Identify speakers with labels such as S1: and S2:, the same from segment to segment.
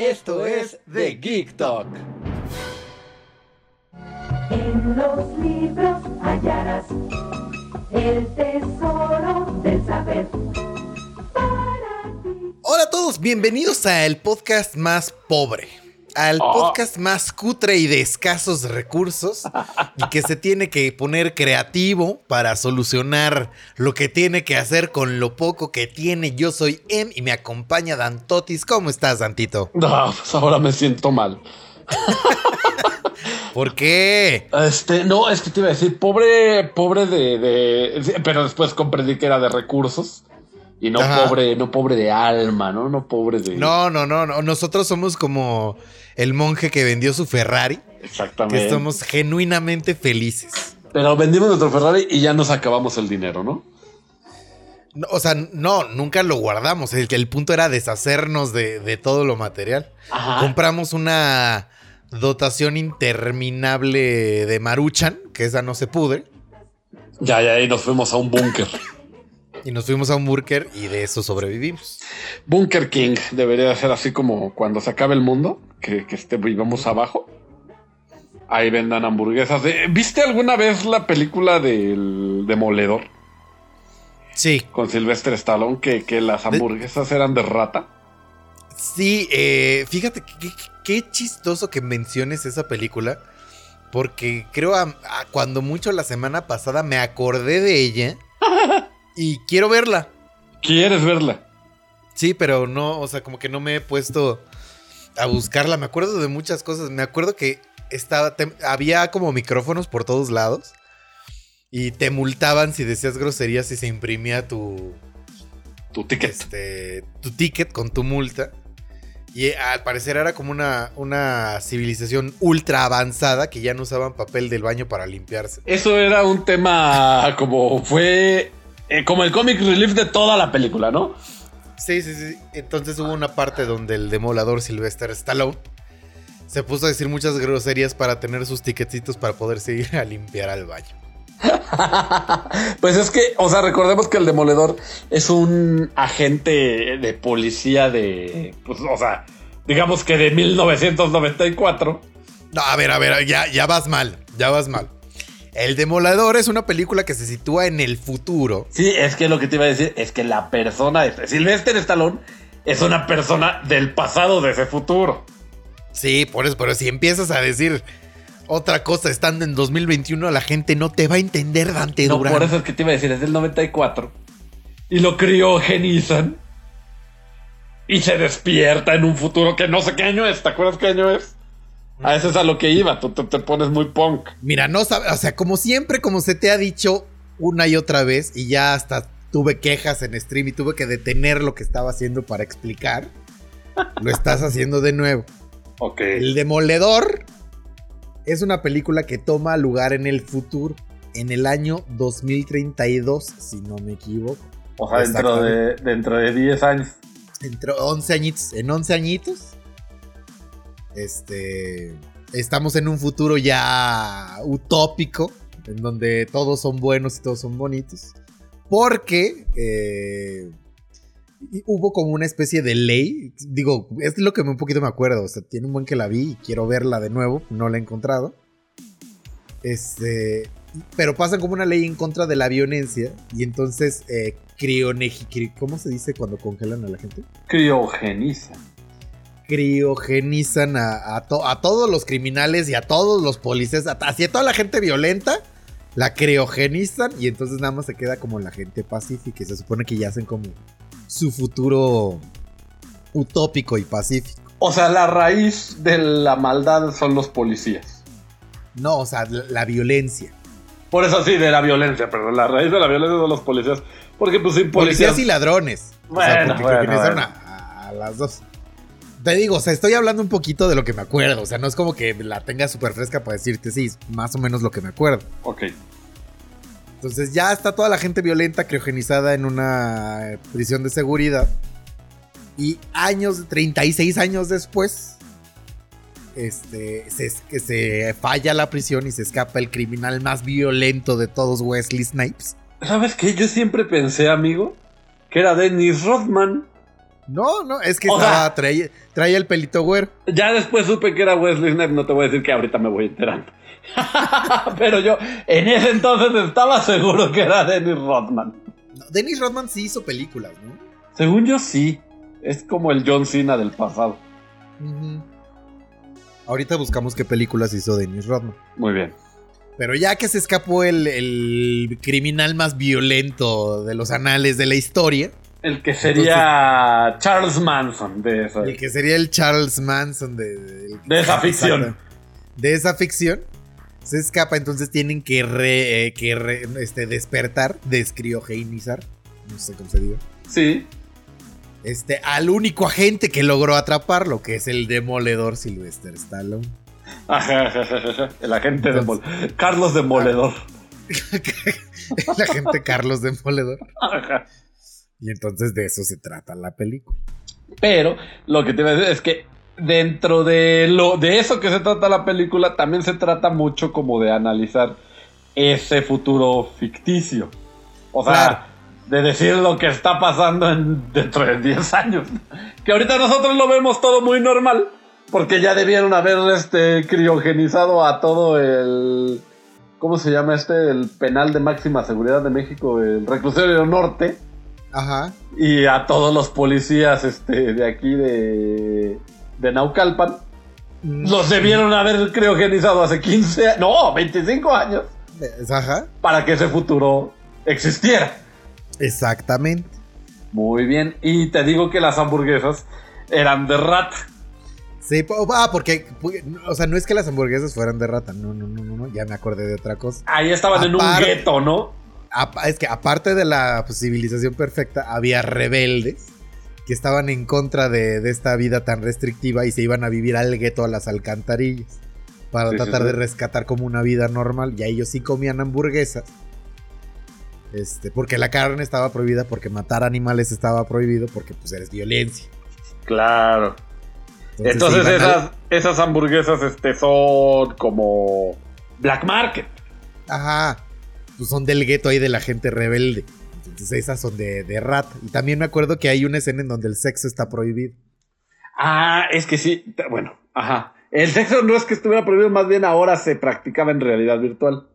S1: Esto es The Geek Talk.
S2: En los libros hallarás el tesoro del saber. Para ti.
S1: Hola a todos, bienvenidos a el podcast más pobre. Al podcast más cutre y de escasos recursos y que se tiene que poner creativo para solucionar lo que tiene que hacer con lo poco que tiene. Yo soy Em y me acompaña Dantotis. ¿Cómo estás, Dantito?
S3: No, pues ahora me siento mal.
S1: ¿Por qué?
S3: Este, no, es que te iba a decir, pobre, pobre de, de- pero después comprendí que era de recursos y no
S1: Ajá.
S3: pobre, no pobre de alma, ¿no? No pobre de.
S1: No, no, no, no. Nosotros somos como el monje que vendió su Ferrari, que
S3: Exactamente.
S1: estamos genuinamente felices.
S3: Pero vendimos nuestro Ferrari y ya nos acabamos el dinero, ¿no?
S1: No, o sea, no, nunca lo guardamos. El, el punto era deshacernos de, de todo lo material.
S3: Ajá.
S1: Compramos una dotación interminable de Maruchan, que esa no se pudre,
S3: Ya, ya, y nos fuimos a un búnker.
S1: Y nos fuimos a un burger y de eso sobrevivimos.
S3: Bunker King debería ser así como cuando se acabe el mundo, que, que este, vivamos abajo. Ahí vendan hamburguesas. de- ¿Viste alguna vez la película del Demoledor?
S1: Sí,
S3: con Sylvester Stallone que, que las hamburguesas eran de rata.
S1: sí, eh, fíjate qué chistoso que menciones esa película, porque creo a, a- cuando mucho la semana pasada me acordé de ella y quiero verla.
S3: ¿Quieres verla?
S1: Sí, pero no, o sea, como que no me he puesto a buscarla. Me acuerdo de muchas cosas. Me acuerdo que estaba, te- había como micrófonos por todos lados y te multaban si decías groserías y se imprimía tu,
S3: Tu ticket.
S1: este, tu ticket con tu multa. Y al parecer era como una, una civilización ultra avanzada que ya no usaban papel del baño para limpiarse.
S3: Eso era un tema como fue eh, como el comic relief de toda la película, ¿no?
S1: Sí, sí, sí. Entonces hubo una parte donde el demolador Sylvester Stallone se puso a decir muchas groserías para tener sus ticketcitos para poderse ir a limpiar al baño.
S3: Pues es que, o sea, recordemos que el demoledor es un agente de policía de, pues, o sea, digamos que de 1994.
S1: No, a ver, a ver, ya, ya vas mal, ya vas mal. El Demolador es una película que se sitúa en el futuro.
S3: Sí, es que lo que te iba a decir es que la persona, de Sylvester Stallone, es una persona del pasado de ese futuro.
S1: Sí, por eso, pero si empiezas a decir otra cosa estando en 2021, la gente no te va a entender, Dante
S3: No,
S1: Durán.
S3: por eso es que te iba a decir, es del 94. Y lo criogenizan. Y se despierta en un futuro que no sé qué año es. ¿Te acuerdas qué año es? A eso es a lo que iba. Tú te, te pones muy punk.
S1: Mira, no sabes, o sea, como siempre, como se te ha dicho una y otra vez, y ya hasta tuve quejas en stream y tuve que detener lo que estaba haciendo para explicar, lo estás haciendo de nuevo.
S3: Ok.
S1: El Demoledor es una película que toma lugar en el futuro, en el año 2032, si no me equivoco.
S3: O sea, dentro de, dentro de 10 años.
S1: Entre 11 añitos, en 11 añitos, este, estamos en un futuro ya utópico, en donde todos son buenos y todos son bonitos, porque eh, hubo como una especie de ley, digo, es lo que un poquito me acuerdo, o sea, tiene un buen que la vi y quiero verla de nuevo, no la he encontrado. Este, pero pasan como una ley en contra de la violencia y entonces eh, ¿cómo se dice cuando congelan a la gente?
S3: Criogeniza.
S1: Criogenizan a, a to- a todos los criminales y a todos los policías, hacia toda la gente violenta, la criogenizan y entonces nada más se queda como la gente pacífica y se supone que ya hacen como su futuro utópico y pacífico.
S3: O sea, la raíz de la maldad son los policías.
S1: No, o sea, la, la violencia.
S3: Por eso sí, de la violencia, perdón. La raíz de la violencia son los policías. Porque pues sin
S1: Policías
S3: policías...
S1: y ladrones. o sea,
S3: Bueno,
S1: porque
S3: bueno, bueno.
S1: A, a las dos. Te digo, o sea, estoy hablando un poquito de lo que me acuerdo. O sea, no es como que la tenga súper fresca para decirte, sí, más o menos lo que me acuerdo.
S3: Ok.
S1: Entonces ya está toda la gente violenta criogenizada en una prisión de seguridad. Y años, 36 años después, este, se falla la prisión y se escapa el criminal más violento de todos, Wesley Snipes.
S3: ¿Sabes qué? Yo siempre pensé, amigo, que era Dennis Rodman.
S1: No, no, es que estaba- traía, traía el pelito güero.
S3: Ya después supe que era Wesley Snipes, no te voy a decir que ahorita me voy enterando. Pero yo en ese entonces estaba seguro que era Dennis Rodman.
S1: No, Dennis Rodman sí hizo películas, ¿no?
S3: Según yo sí. Es como el John Cena del pasado.
S1: Ahorita buscamos qué películas hizo Dennis Rodman.
S3: Muy bien.
S1: Pero ya que se escapó el, el criminal más violento de los anales de la historia,
S3: El que sería Charles Manson de esa.
S1: el que sería el Charles Manson de, de-
S3: De esa ficción.
S1: Exacto. De esa ficción. Se escapa, entonces tienen que, re- eh, que re- este, despertar, descriogenizar, no sé cómo se diga,
S3: Sí.
S1: este, al único agente que logró atraparlo, que es el demoledor Sylvester Stallone.
S3: Ajá, ajá, ajá, ajá. El agente
S1: Entonces-
S3: Demol- Carlos Demoledor.
S1: el agente Carlos Demoledor.
S3: Ajá.
S1: Y entonces de eso se trata la película.
S3: Pero lo que te iba a decir es que dentro de lo de eso que se trata la película, también se trata mucho como de analizar ese futuro ficticio. O sea,
S1: Claro.
S3: de decir lo que está pasando en, dentro de 10 años. Que ahorita nosotros lo vemos todo muy normal. Porque ya debieron haber este criogenizado a todo el. ¿Cómo se llama este? El penal de máxima seguridad de México, el reclusorio norte
S1: Ajá.
S3: y a todos los policías este, de aquí de, de Naucalpan. Los debieron haber criogenizado hace 15, a- no, 25 años
S1: Ajá.
S3: para que ese futuro existiera.
S1: Exactamente.
S3: Muy bien, y te digo que las hamburguesas eran de rata.
S1: Sí, ah, porque, o sea, no es que las hamburguesas fueran de rata, no, no, no, no, ya me acordé de otra cosa.
S3: Ahí estaban en un gueto, ¿no?
S1: Es que aparte de la civilización perfecta, había rebeldes que estaban en contra de, de esta vida tan restrictiva y se iban a vivir al gueto a las alcantarillas para
S3: Sí,
S1: tratar
S3: sí.
S1: de rescatar como una vida normal. Y a ellos sí comían hamburguesas. Este, porque la carne estaba prohibida, porque matar animales estaba prohibido, porque pues eres violencia.
S3: Claro. Entonces esas, esas hamburguesas este, son como Black Market.
S1: Ajá. Pues son del gueto ahí de la gente rebelde. Entonces esas son de, de rata. Y también me acuerdo que hay una escena en donde el sexo está prohibido.
S3: Ah, es que sí, bueno, ajá. El sexo no es que estuviera prohibido, más bien ahora se practicaba en realidad virtual.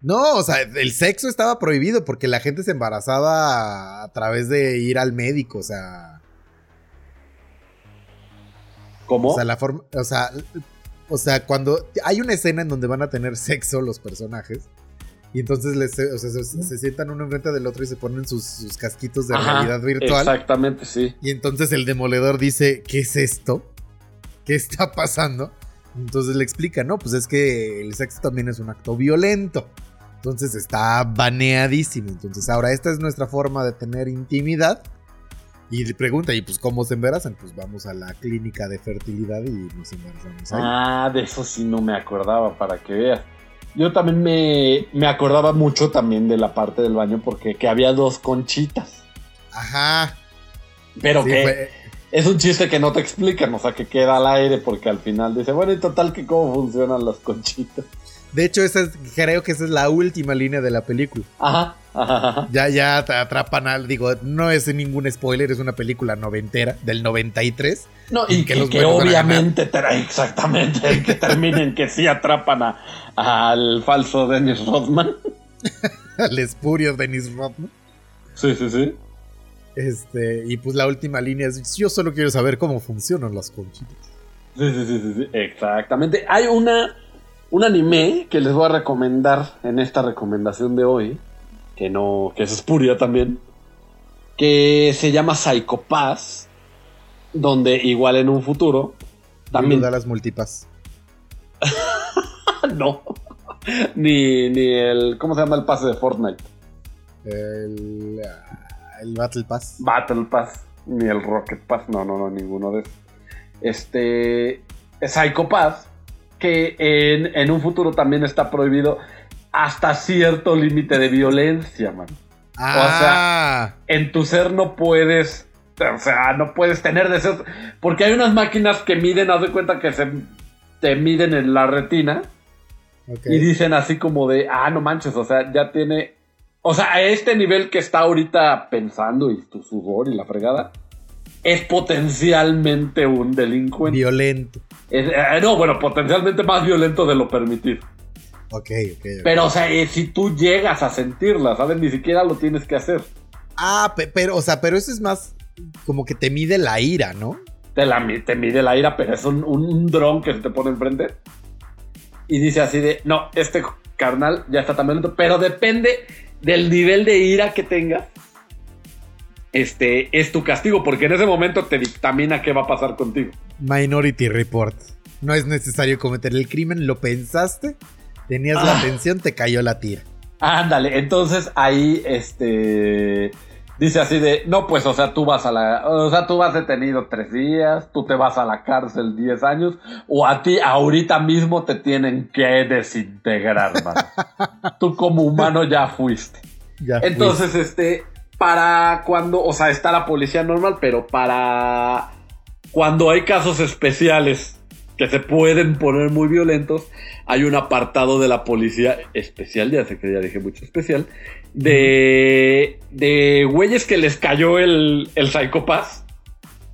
S1: No, o sea, el sexo estaba prohibido porque la gente se embarazaba a través de ir al médico, o sea,
S3: ¿Cómo?
S1: o sea, la forma, o sea, o sea, cuando hay una escena en donde van a tener sexo los personajes y entonces les, o sea, se, se sientan uno enfrente del otro y se ponen sus, sus casquitos de
S3: Ajá,
S1: realidad virtual
S3: Exactamente, sí.
S1: y entonces el demoledor dice, ¿qué es esto? ¿Qué está pasando? Entonces le explica, no, pues es que el sexo también es un acto violento. Entonces está baneadísimo. Entonces ahora esta es nuestra forma de tener intimidad. Y le pregunta, ¿y pues cómo se embarazan? Pues vamos a la clínica de fertilidad y nos embarazamos ahí.
S3: Ah, de eso sí no me acordaba, para que veas. Yo también me, me acordaba mucho también de la parte del baño porque que había dos conchitas.
S1: Ajá.
S3: Pero
S1: Sí,
S3: que
S1: fue-
S3: es un chiste que no te explican, o sea, que queda al aire porque al final dice, bueno, y total que cómo funcionan las conchitas.
S1: De hecho, esa es- creo que esa es la última línea de la película.
S3: Ajá, ajá, ajá.
S1: Ya, ya te atrapan al. Digo, no es ningún spoiler, es una película noventera, del 93.
S3: No, y
S1: que
S3: que, obviamente exactamente que terminen que sí atrapan a- al falso Dennis Rodman.
S1: Al espurio Dennis Rodman.
S3: Sí, sí, sí.
S1: Este, y pues la última línea es: Yo solo quiero saber cómo funcionan las conchitas.
S3: Sí, sí, sí, sí, sí, exactamente. Hay una un anime que les voy a recomendar en esta recomendación de hoy, que no, que es espuria también, que se llama Psycho Pass, donde igual en un futuro también
S1: da las multipass.
S3: no, ni ni el ¿cómo se llama el pase de Fortnite?
S1: El, ah, el Battle Pass.
S3: Battle Pass. ni el Rocket Pass, no, no, no, ninguno de esos. Este, Psycho Pass, que en, en un futuro también está prohibido hasta cierto límite de violencia, man.
S1: Ah,
S3: En tu ser no puedes, o sea, no puedes tener deseos, porque hay unas máquinas que miden, haz de cuenta que se te miden en la retina y dicen así como de, ah, no manches, o sea, ya tiene, o sea, a este nivel que está ahorita pensando y tu sudor y la fregada, es potencialmente un delincuente.
S1: Violento.
S3: Es- eh, no, bueno, potencialmente más violento de lo permitido.
S1: Ok, ok. ok.
S3: Pero, o sea, eh, si tú llegas a sentirla, ¿sabes? Ni siquiera lo tienes que hacer.
S1: Ah, pe- pero, o sea, pero eso es más como que te mide la ira, ¿no?
S3: Te, la, te mide la ira, pero es un, un, dron que se te pone enfrente. Y dice así de, no, este carnal ya está tan violento, pero depende del nivel de ira que tengas. Este es tu castigo, porque en ese momento te dictamina qué va a pasar contigo.
S1: Minority Report. No es necesario cometer el crimen, lo pensaste, tenías la
S3: Ah.
S1: atención, te cayó la tira.
S3: Ándale, entonces ahí este dice así de, no, pues, o sea, tú vas a la, o sea, tú vas detenido tres días, tú te vas a la cárcel 10 años, o a ti ahorita mismo te tienen que desintegrar, mano. tú como humano ya fuiste.
S1: Ya
S3: Entonces, este, para cuando, o sea, está la policía normal, pero para cuando hay casos especiales que se pueden poner muy violentos, hay un apartado de la policía especial, ya sé que ya dije mucho especial, de, de güeyes que les cayó el, el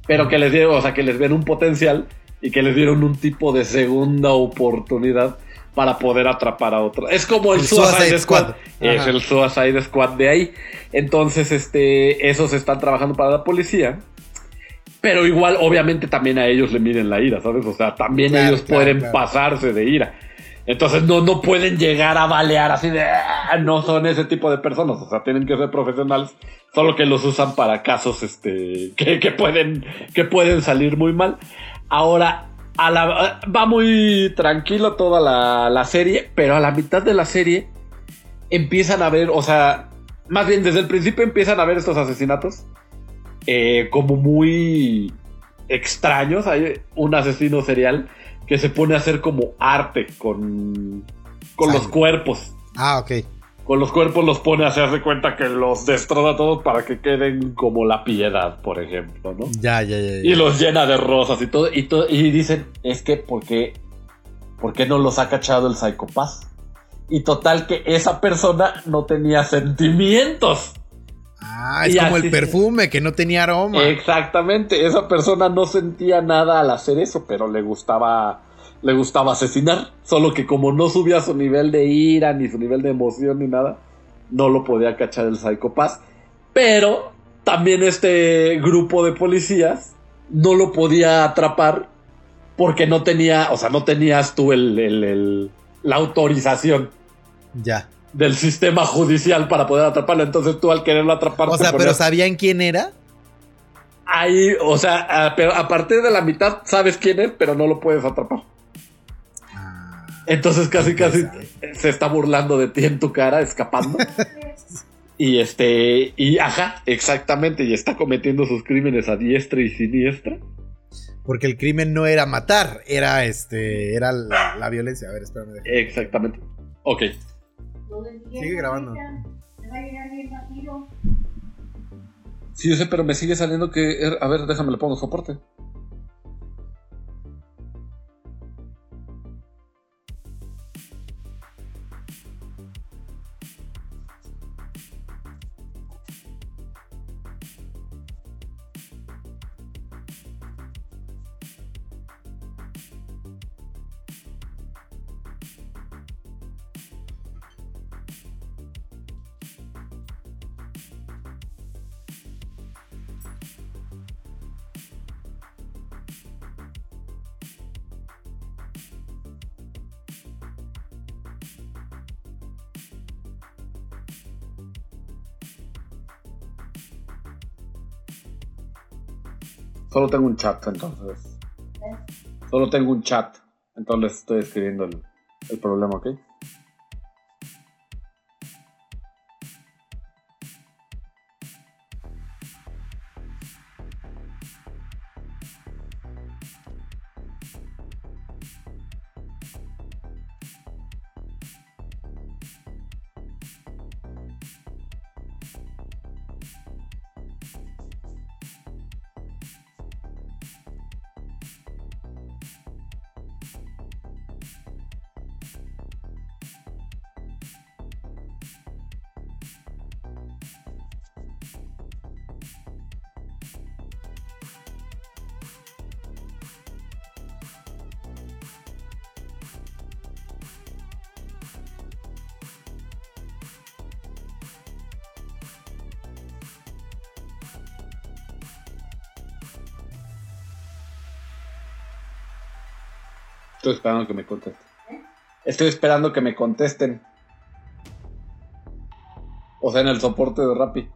S3: pero que les dieron, o sea, que les ven un potencial y que les dieron un tipo de segunda oportunidad para poder atrapar a otro. Es como el,
S1: El
S3: Suicide,
S1: Suicide
S3: Squad.
S1: Squad.
S3: Es el Suicide Squad de ahí. Entonces, este, esos están trabajando para la policía. Pero igual, obviamente, también a ellos le miden la ira, ¿sabes? O sea, también
S1: Claro,
S3: ellos
S1: claro,
S3: pueden
S1: claro.
S3: pasarse de ira. Entonces no, no pueden llegar a balear así de... "Ah", No son ese tipo de personas. O sea, tienen que ser profesionales. Solo que los usan para casos este, que, que pueden, que pueden salir muy mal. Ahora, a la, va muy tranquilo toda la, la serie. Pero a la mitad de la serie empiezan a ver, o sea, más bien desde el principio empiezan a ver estos asesinatos eh, como muy extraños. Hay un asesino serial que se pone a hacer como arte con, con los cuerpos.
S1: Ah, ok.
S3: Con los cuerpos los pone a hacerse cuenta que los destroza todos para que queden como la piedad, por ejemplo, ¿no?
S1: Ya, ya, ya. ya.
S3: Y los llena de rosas y todo. Y, to- y dicen, es que, ¿por qué, ¿por qué no los ha cachado el psicopaz? Y total que esa persona no tenía sentimientos.
S1: Ah, es
S3: y
S1: como
S3: así
S1: el perfume que no tenía aroma.
S3: Exactamente, esa persona no sentía nada al hacer eso, pero le gustaba, le gustaba asesinar. Solo que como no subía su nivel de ira, ni su nivel de emoción, ni nada, no lo podía cachar el psicopaz. Pero también este grupo de policías no lo podía atrapar porque no tenía, o sea, no tenías tú el, el- el- la autorización
S1: Ya.
S3: Del sistema judicial para poder atraparlo. Entonces tú al quererlo atrapar...
S1: O sea, pero
S3: ponías-
S1: ¿sabían quién era?
S3: Ahí, o sea, a, pero a partir de la mitad sabes quién es, pero no lo puedes atrapar.
S1: Ah,
S3: Entonces casi casi se está burlando de ti en tu cara, escapando. y este, y ajá, exactamente, y está cometiendo sus crímenes a diestra y siniestra.
S1: Porque el crimen no era matar, era este, era la, la violencia. A ver, espérame.
S3: Exactamente. Ok.
S1: Sigue grabando.
S3: Sí, yo sé, pero me sigue saliendo que. er, A ver, déjame le pongo soporte. Solo tengo un chat, entonces. Solo tengo un chat. Entonces estoy escribiendo el, el problema, ¿ok? Estoy esperando que me contesten. Estoy esperando que me contesten. O sea, en el soporte de Rappi.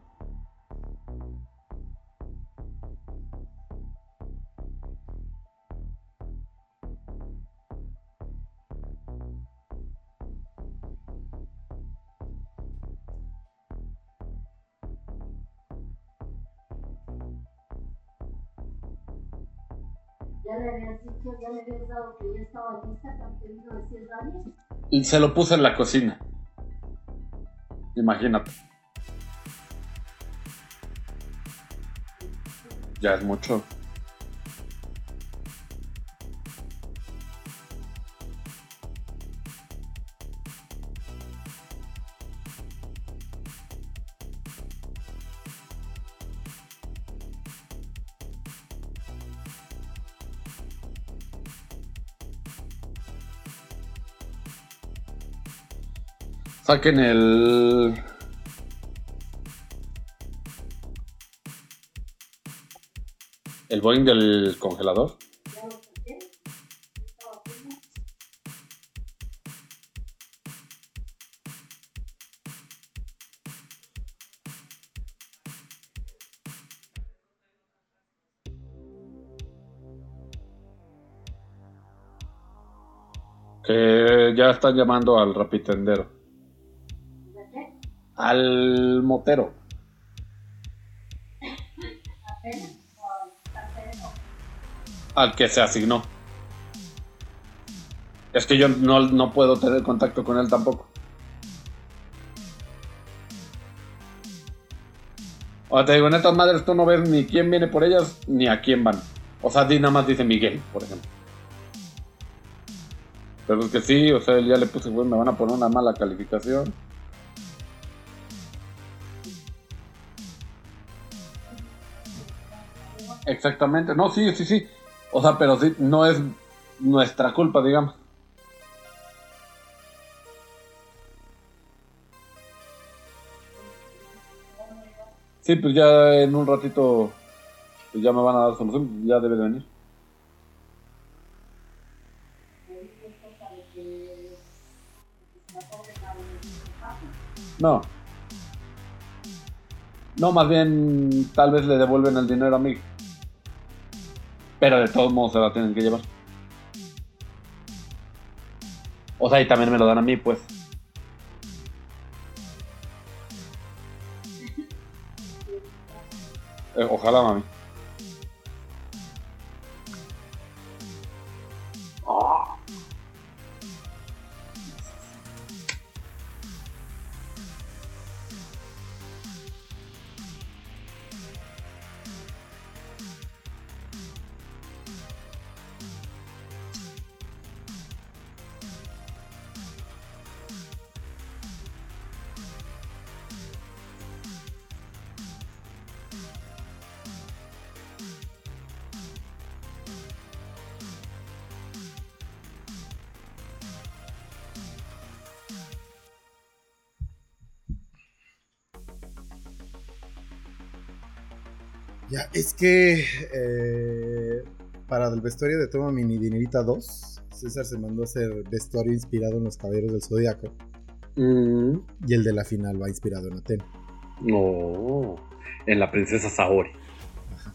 S3: Y se lo puse en la cocina. Imagínate. Ya es mucho. Saquen el. El Boeing del congelador. Que ya están llamando al rapitendero. Al motero. Al que se asignó. Es que yo no, no puedo tener contacto con él tampoco. O te digo, en estas madres tú no ves ni quién viene por ellas ni a quién van. O sea, di nada más dice Miguel, por ejemplo. Pero es que sí, o sea, ya le puse, güey, me van a poner una mala calificación. Exactamente, no, sí, sí, sí. O sea, pero sí, no es nuestra culpa, digamos. Sí, pues ya en un ratito pues ya me van a dar solución, ya debe de venir. No. No, más bien tal vez le devuelven el dinero a mí. Pero de todos modos se la tienen que llevar. O sea, y también me lo dan a mí, pues. Eh, ojalá, mami.
S1: Es que eh, para el vestuario de Toma Mini Dinerita 2, César se mandó a hacer vestuario inspirado en los caballeros del Zodíaco.
S3: Mm,
S1: Y el de la final va inspirado en Atena.
S3: no. En la princesa Saori.
S1: Ajá.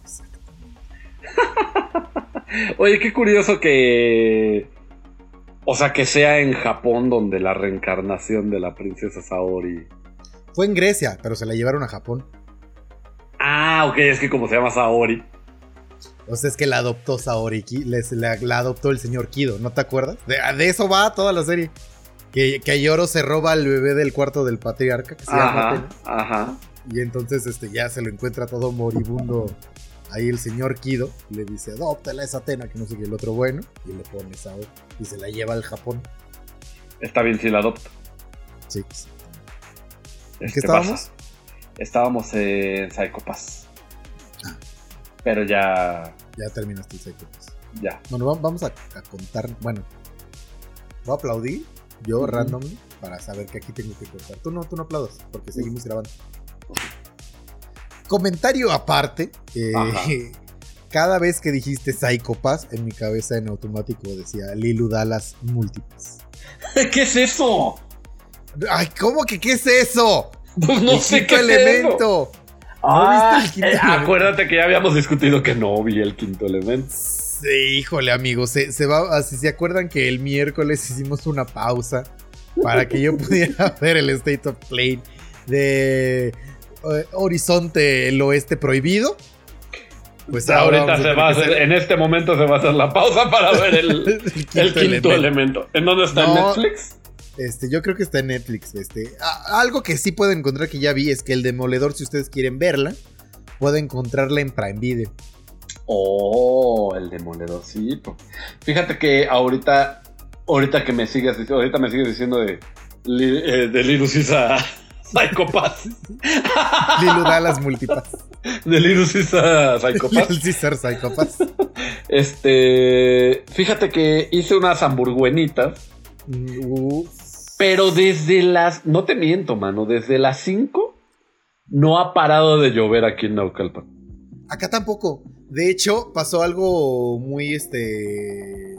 S3: Oye, qué curioso que. O sea, que sea en Japón donde la reencarnación de la princesa Saori.
S1: Fue en Grecia, pero se la llevaron a Japón.
S3: Ah, ok, es que como se llama Saori.
S1: O sea, es que la adoptó Saori, les- la, la adoptó el señor Kido, ¿no te acuerdas? De, de eso va toda la serie. Que, que Yoro se roba al bebé del cuarto del patriarca, que se llama Atena.
S3: Ajá, ajá.
S1: Y entonces este, ya se lo encuentra todo moribundo ahí el señor Kido. Le dice, adóptala esa Atena, que no sé qué, el otro bueno. Y le pone Saori. Y se la lleva al Japón.
S3: Está bien si la adopto.
S1: Sí. ¿En
S3: Este,
S1: qué estábamos?
S3: pasa. Estábamos en Psycho Pass.
S1: Ah.
S3: Pero ya.
S1: Ya terminaste el Psycho Pass.
S3: Ya.
S1: Bueno, va- vamos a, a contar. Bueno, voy a aplaudir yo
S3: Ujú.
S1: randomly para saber que aquí tengo que cortar. Tú no, tú no aplaudas porque seguimos grabando. Comentario aparte. eh, cada vez que dijiste Psycho Pass, en mi cabeza en automático decía Lilu Dallas múltiples.
S3: ¿Qué es eso?
S1: Ay, ¿cómo que qué es eso?
S3: Pues no
S1: El
S3: sé qué
S1: elemento.
S3: Ah,
S1: viste el quinto
S3: eh,
S1: elemento?
S3: acuérdate que ya habíamos discutido que no vi el quinto elemento.
S1: Sí, híjole, amigos. Se, se va, así se acuerdan que el miércoles hicimos una pausa para que yo pudiera ver el State of Play de eh, Horizonte el Oeste Prohibido. Pues ahora
S3: Ahorita se va a hacer, en este momento se va a hacer la pausa para ver el, el quinto, elemento. ¿En dónde está? ¿En
S1: No.
S3: Netflix?
S1: Este, yo creo que está en Netflix. Este, A- algo que sí pueden encontrar que ya vi es que el Demoledor, si ustedes quieren verla, pueden encontrarla en Prime Video.
S3: Oh, el demoledorcito. Fíjate que ahorita, ahorita que me sigues, dic- ahorita me sigues diciendo de, eh, de Linus is a Psychopath.
S1: Lilu Dallas Multipass.
S3: De Linus is a Psychopath.
S1: Little Caesar Psychopass.
S3: Este, fíjate que hice unas hamburguenitas,
S1: Uh,
S3: pero desde las, no te miento, mano, desde las 5 no ha parado de llover aquí en Naucalpan.
S1: Acá tampoco. De hecho, pasó algo muy, este,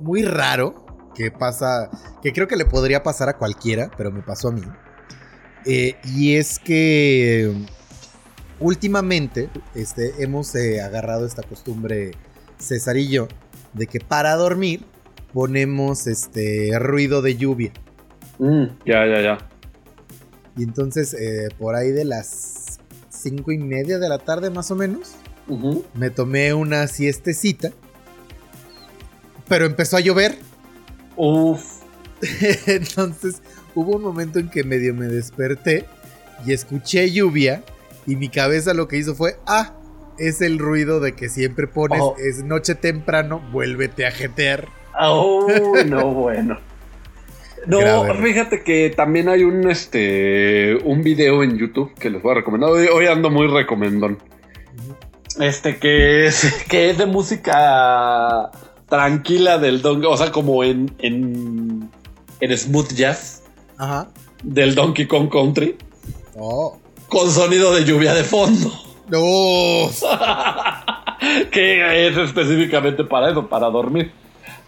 S1: muy raro que pasa, que creo que le podría pasar a cualquiera, pero me pasó a mí. Eh, y es que últimamente, este, hemos eh, agarrado esta costumbre, César y yo, de que para dormir ponemos, este, ruido de lluvia.
S3: Mm, ya, ya, ya.
S1: Y entonces, eh, por ahí de las cinco y media de la tarde, más o menos. Me tomé una siestecita, pero empezó a llover.
S3: Uf.
S1: Entonces hubo un momento en que medio me desperté y escuché lluvia y mi cabeza lo que hizo fue, ah, es el ruido de que siempre pones,
S3: Oh.
S1: es noche temprano, vuélvete a jetear.
S3: Oh, no, bueno. No,
S1: Grave.
S3: fíjate que también hay un este un video en YouTube que les voy a recomendar. Hoy, hoy ando muy recomendón. Este que es que es de música tranquila del Donkey, o sea, como en en en smooth jazz
S1: Ajá.
S3: del Donkey Kong Country
S1: Oh.
S3: con sonido de lluvia de fondo.
S1: No.
S3: que es específicamente para eso, para dormir.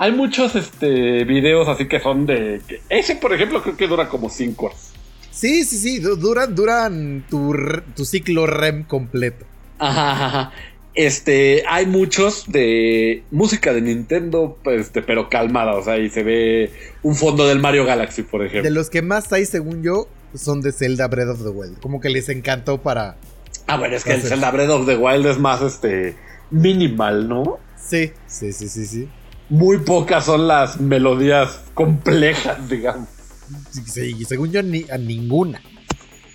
S3: Hay muchos este, videos así que son de... Ese, por ejemplo, creo que dura como 5 horas.
S1: Sí, sí, sí, du- duran, duran tu, tu ciclo REM completo.
S3: Ajá, ajá. Este, hay muchos de música de Nintendo, pues, este, pero calmada, o sea, y se ve un fondo del Mario Galaxy, por
S1: De
S3: ejemplo.
S1: los que más hay, según yo, son de Zelda Breath of the Wild. Como que les encantó para...
S3: Ah, bueno, es que el Zelda Breath of the Wild es más, este, minimal, ¿no?
S1: Sí, sí, sí, sí, sí.
S3: Muy pocas son las melodías complejas, digamos.
S1: Sí, según yo, ni, a ninguna.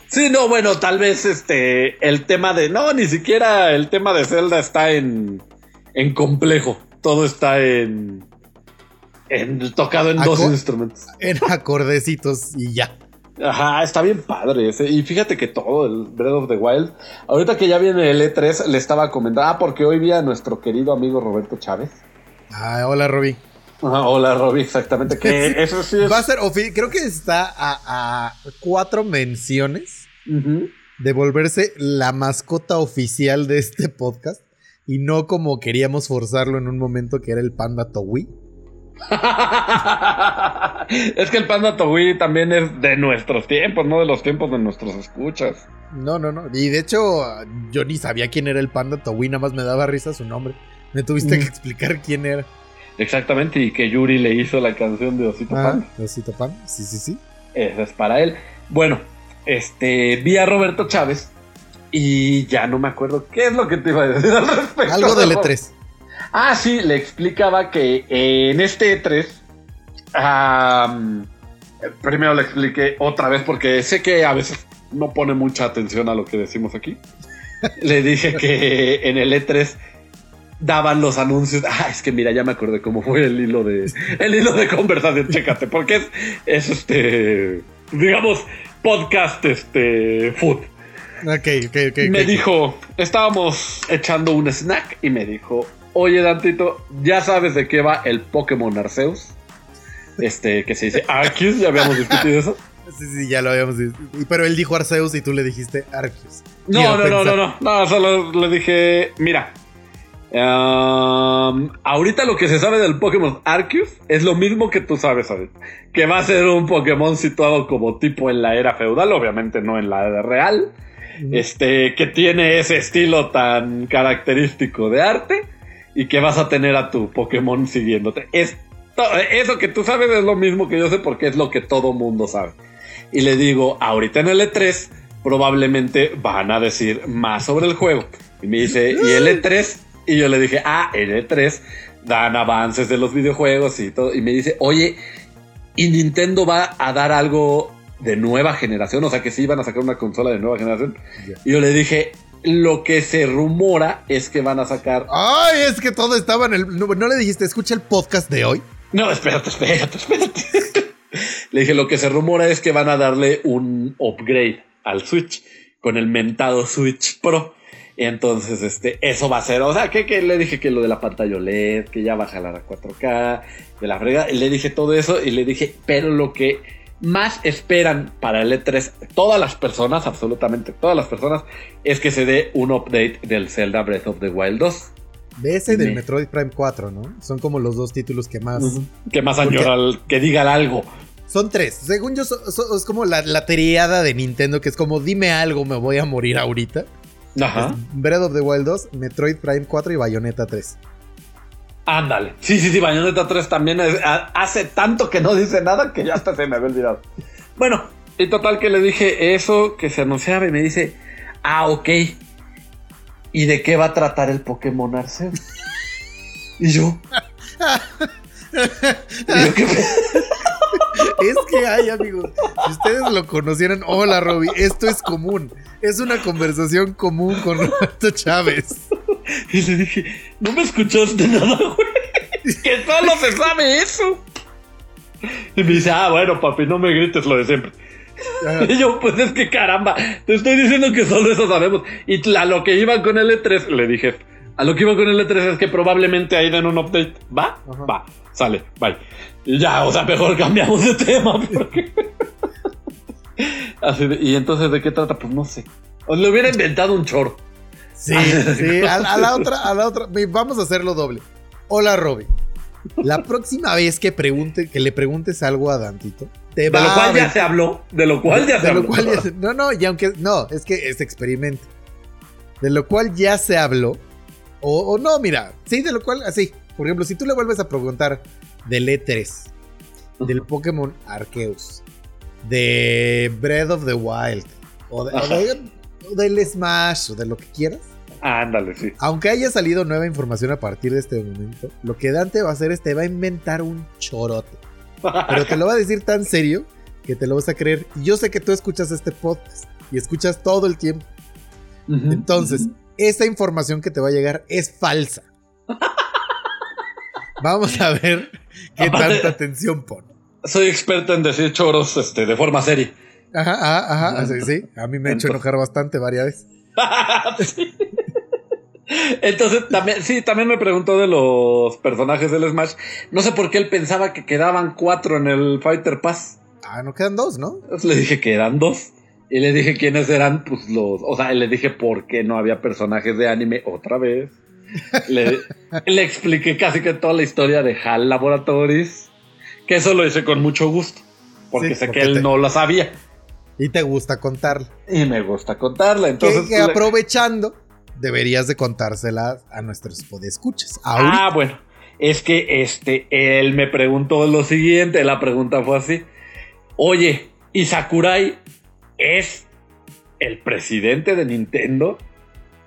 S3: Sí, no, bueno, tal vez este el tema de no, ni siquiera el tema de Zelda está en en complejo. Todo está en en tocado en dos instrumentos.
S1: En acordecitos y ya.
S3: Ajá, está bien padre ese. Y fíjate que todo el Breath of the Wild, ahorita que ya viene el E3, le estaba comentando, ah, porque hoy vi a nuestro querido amigo Roberto Chávez.
S1: Ah, hola, Robbie.
S3: Ajá, hola, Robbie, exactamente. Que eso sí es.
S1: Va a ser, creo que está a, a cuatro menciones de volverse la mascota oficial de este podcast. Y no como queríamos forzarlo en un momento que era el panda Towi.
S3: es que el Panda Towi también es de nuestros tiempos, no de los tiempos de nuestros escuchas.
S1: No, no, no. Y de hecho, yo ni sabía quién era el panda Towi, nada más me daba risa su nombre. Me tuviste
S3: Mm.
S1: que explicar quién era.
S3: Exactamente, y que Yuri le hizo la canción de Osito
S1: Ah,
S3: Panda.
S1: Osito Pan. Sí, sí, sí.
S3: Esa es para él. Bueno, este, vi a Roberto Chávez y ya no me acuerdo qué es lo que te iba a decir al respecto.
S1: Algo del E3.
S3: Ah, sí, le explicaba que en este E3, am, primero le expliqué otra vez porque sé que a veces no pone mucha atención a lo que decimos aquí. le dije que en el E3 daban los anuncios. Ah, es que mira, ya me acordé cómo fue el hilo de el hilo de conversación. Chécate, porque es, es este, digamos, podcast este food.
S1: Ok, ok, ok.
S3: Me dijo, estábamos echando un snack y me dijo, oye Dantito, ¿ya sabes de qué va el Pokémon Arceus? Este, que se dice Arceus, ya habíamos discutido eso.
S1: Sí, sí, ya lo habíamos. Y- Pero él dijo Arceus y tú le dijiste Arceus.
S3: No, no, no, no, no, no, solo le dije, mira, Um, ahorita lo que se sabe del Pokémon Arceus es lo mismo que tú sabes ahorita. Que va a ser un Pokémon situado como tipo en la era feudal, obviamente no en la era real. Este, que tiene ese estilo tan característico de arte y que vas a tener a tu Pokémon siguiéndote. Es, eso que tú sabes es lo mismo que yo sé porque es lo que todo mundo sabe. Y le digo, ahorita en el E3 probablemente van a decir más sobre el juego. Y me dice, ¿y el E3? Y yo le dije, ah, el E3 dan avances de los videojuegos y todo. Y me dice, oye, ¿y Nintendo va a dar algo de nueva generación? O sea, que sí van a sacar una consola de nueva generación. Y yo le dije, lo que se rumora es que van a sacar...
S1: Ay, es que todo estaba en el. No, no le dijiste, escucha el podcast de hoy.
S3: No, espérate, espérate, espérate. Le dije, lo que se rumora es que van a darle un upgrade al Switch con el mentado Switch Pro. Y entonces, este, eso va a ser, o sea, que, que le dije que lo de la pantalla OLED, que ya va a jalar a 4K, de la frega, le dije todo eso y le dije, pero lo que más esperan para el E3, todas las personas, absolutamente todas las personas, es que se dé un update del Zelda Breath of the Wild 2.
S1: De ese y del. Metroid Prime 4, ¿no? Son como los dos títulos que más.
S3: Que más
S1: Porque-
S3: al- que diga algo.
S1: Son tres. Según yo, so- so- es como la, la triada de Nintendo, que es como dime algo, me voy a morir ahorita.
S3: Ajá.
S1: Breath of the Wild 2, Metroid Prime 4 y Bayonetta 3.
S3: Ándale. Sí, sí, sí, Bayonetta 3 también es- hace tanto que no dice nada que ya hasta se me había olvidado. Bueno, y total que le dije eso que se anunciaba y me dice, ah, ok. ¿Y de qué va a tratar el Pokémon Arceus? Y yo. y yo, ¿qué
S1: Es que hay, amigos. Si ustedes lo conocieran, hola, Robbie. Esto es común. Es una conversación común con Roberto Chávez.
S3: Y le dije, no me escuchaste nada, güey. Que solo se sabe eso. Y me dice, ah, bueno, papi, no me grites lo de siempre.
S1: Ajá.
S3: Y yo, pues es que caramba, te estoy diciendo que solo eso sabemos. Y a lo que iba con el E3, le dije, a lo que iba con el E3 es que probablemente ahí den un update. ¿Va?
S1: Ajá.
S3: Va, sale, bye. Ya, o sea, mejor cambiamos de tema. Porque... Así de- y entonces, ¿de qué trata? Pues no sé. O le hubiera inventado un choro.
S1: Sí, sí. A, a la otra, a la otra. Vamos a hacerlo doble. Hola, Robbie. La próxima vez que pregunte, que le preguntes algo a Dantito, te
S3: De
S1: va
S3: lo
S1: a
S3: cual ya se habló. De lo cual ya se
S1: de lo
S3: habló.
S1: cual ya se- no, no, y aunque no, es que es experimento. De lo cual ya se habló. O, o no, mira, sí, de lo cual, así. Por ejemplo, si tú le vuelves a preguntar del E3, del Pokémon Arceus, de Breath of the Wild, o, de- o de- o del Smash, o de lo que quieras.
S3: Ándale, sí.
S1: Aunque haya salido nueva información a partir de este momento, lo que Dante va a hacer es te va a inventar un chorote. Pero te lo va a decir tan serio que te lo vas a creer. Y yo sé que tú escuchas este podcast y escuchas todo el tiempo. Entonces, esa información que te va a llegar es falsa. Vamos a ver qué
S3: Aparte-
S1: tanta atención pone.
S3: Soy experto en decir choros este, de forma seria.
S1: Ajá, ajá, ajá. Sí, sí. A mí me ha hecho enojar bastante varias veces.
S3: Sí. Entonces, también, sí, también me preguntó de los personajes del Smash. No sé por qué él pensaba que quedaban cuatro en el Fighter Pass.
S1: Ah, no quedan dos, ¿no?
S3: Entonces le dije que eran dos. Y le dije quiénes eran, pues los. O sea, le dije por qué no había personajes de anime otra vez. Le, le expliqué casi que toda la historia de HAL Laboratories. Que eso lo hice con mucho gusto. Porque
S1: Sí,
S3: sé
S1: porque
S3: que él
S1: te-
S3: no lo sabía.
S1: Y te gusta contarla.
S3: Y me gusta contarla. Entonces.
S1: que aprovechando, deberías de contárselas a nuestros podescuchas. Ahorita.
S3: Ah, bueno. Es que este, él me preguntó lo siguiente. La pregunta fue así: Oye, ¿y Sakurai es el presidente de Nintendo?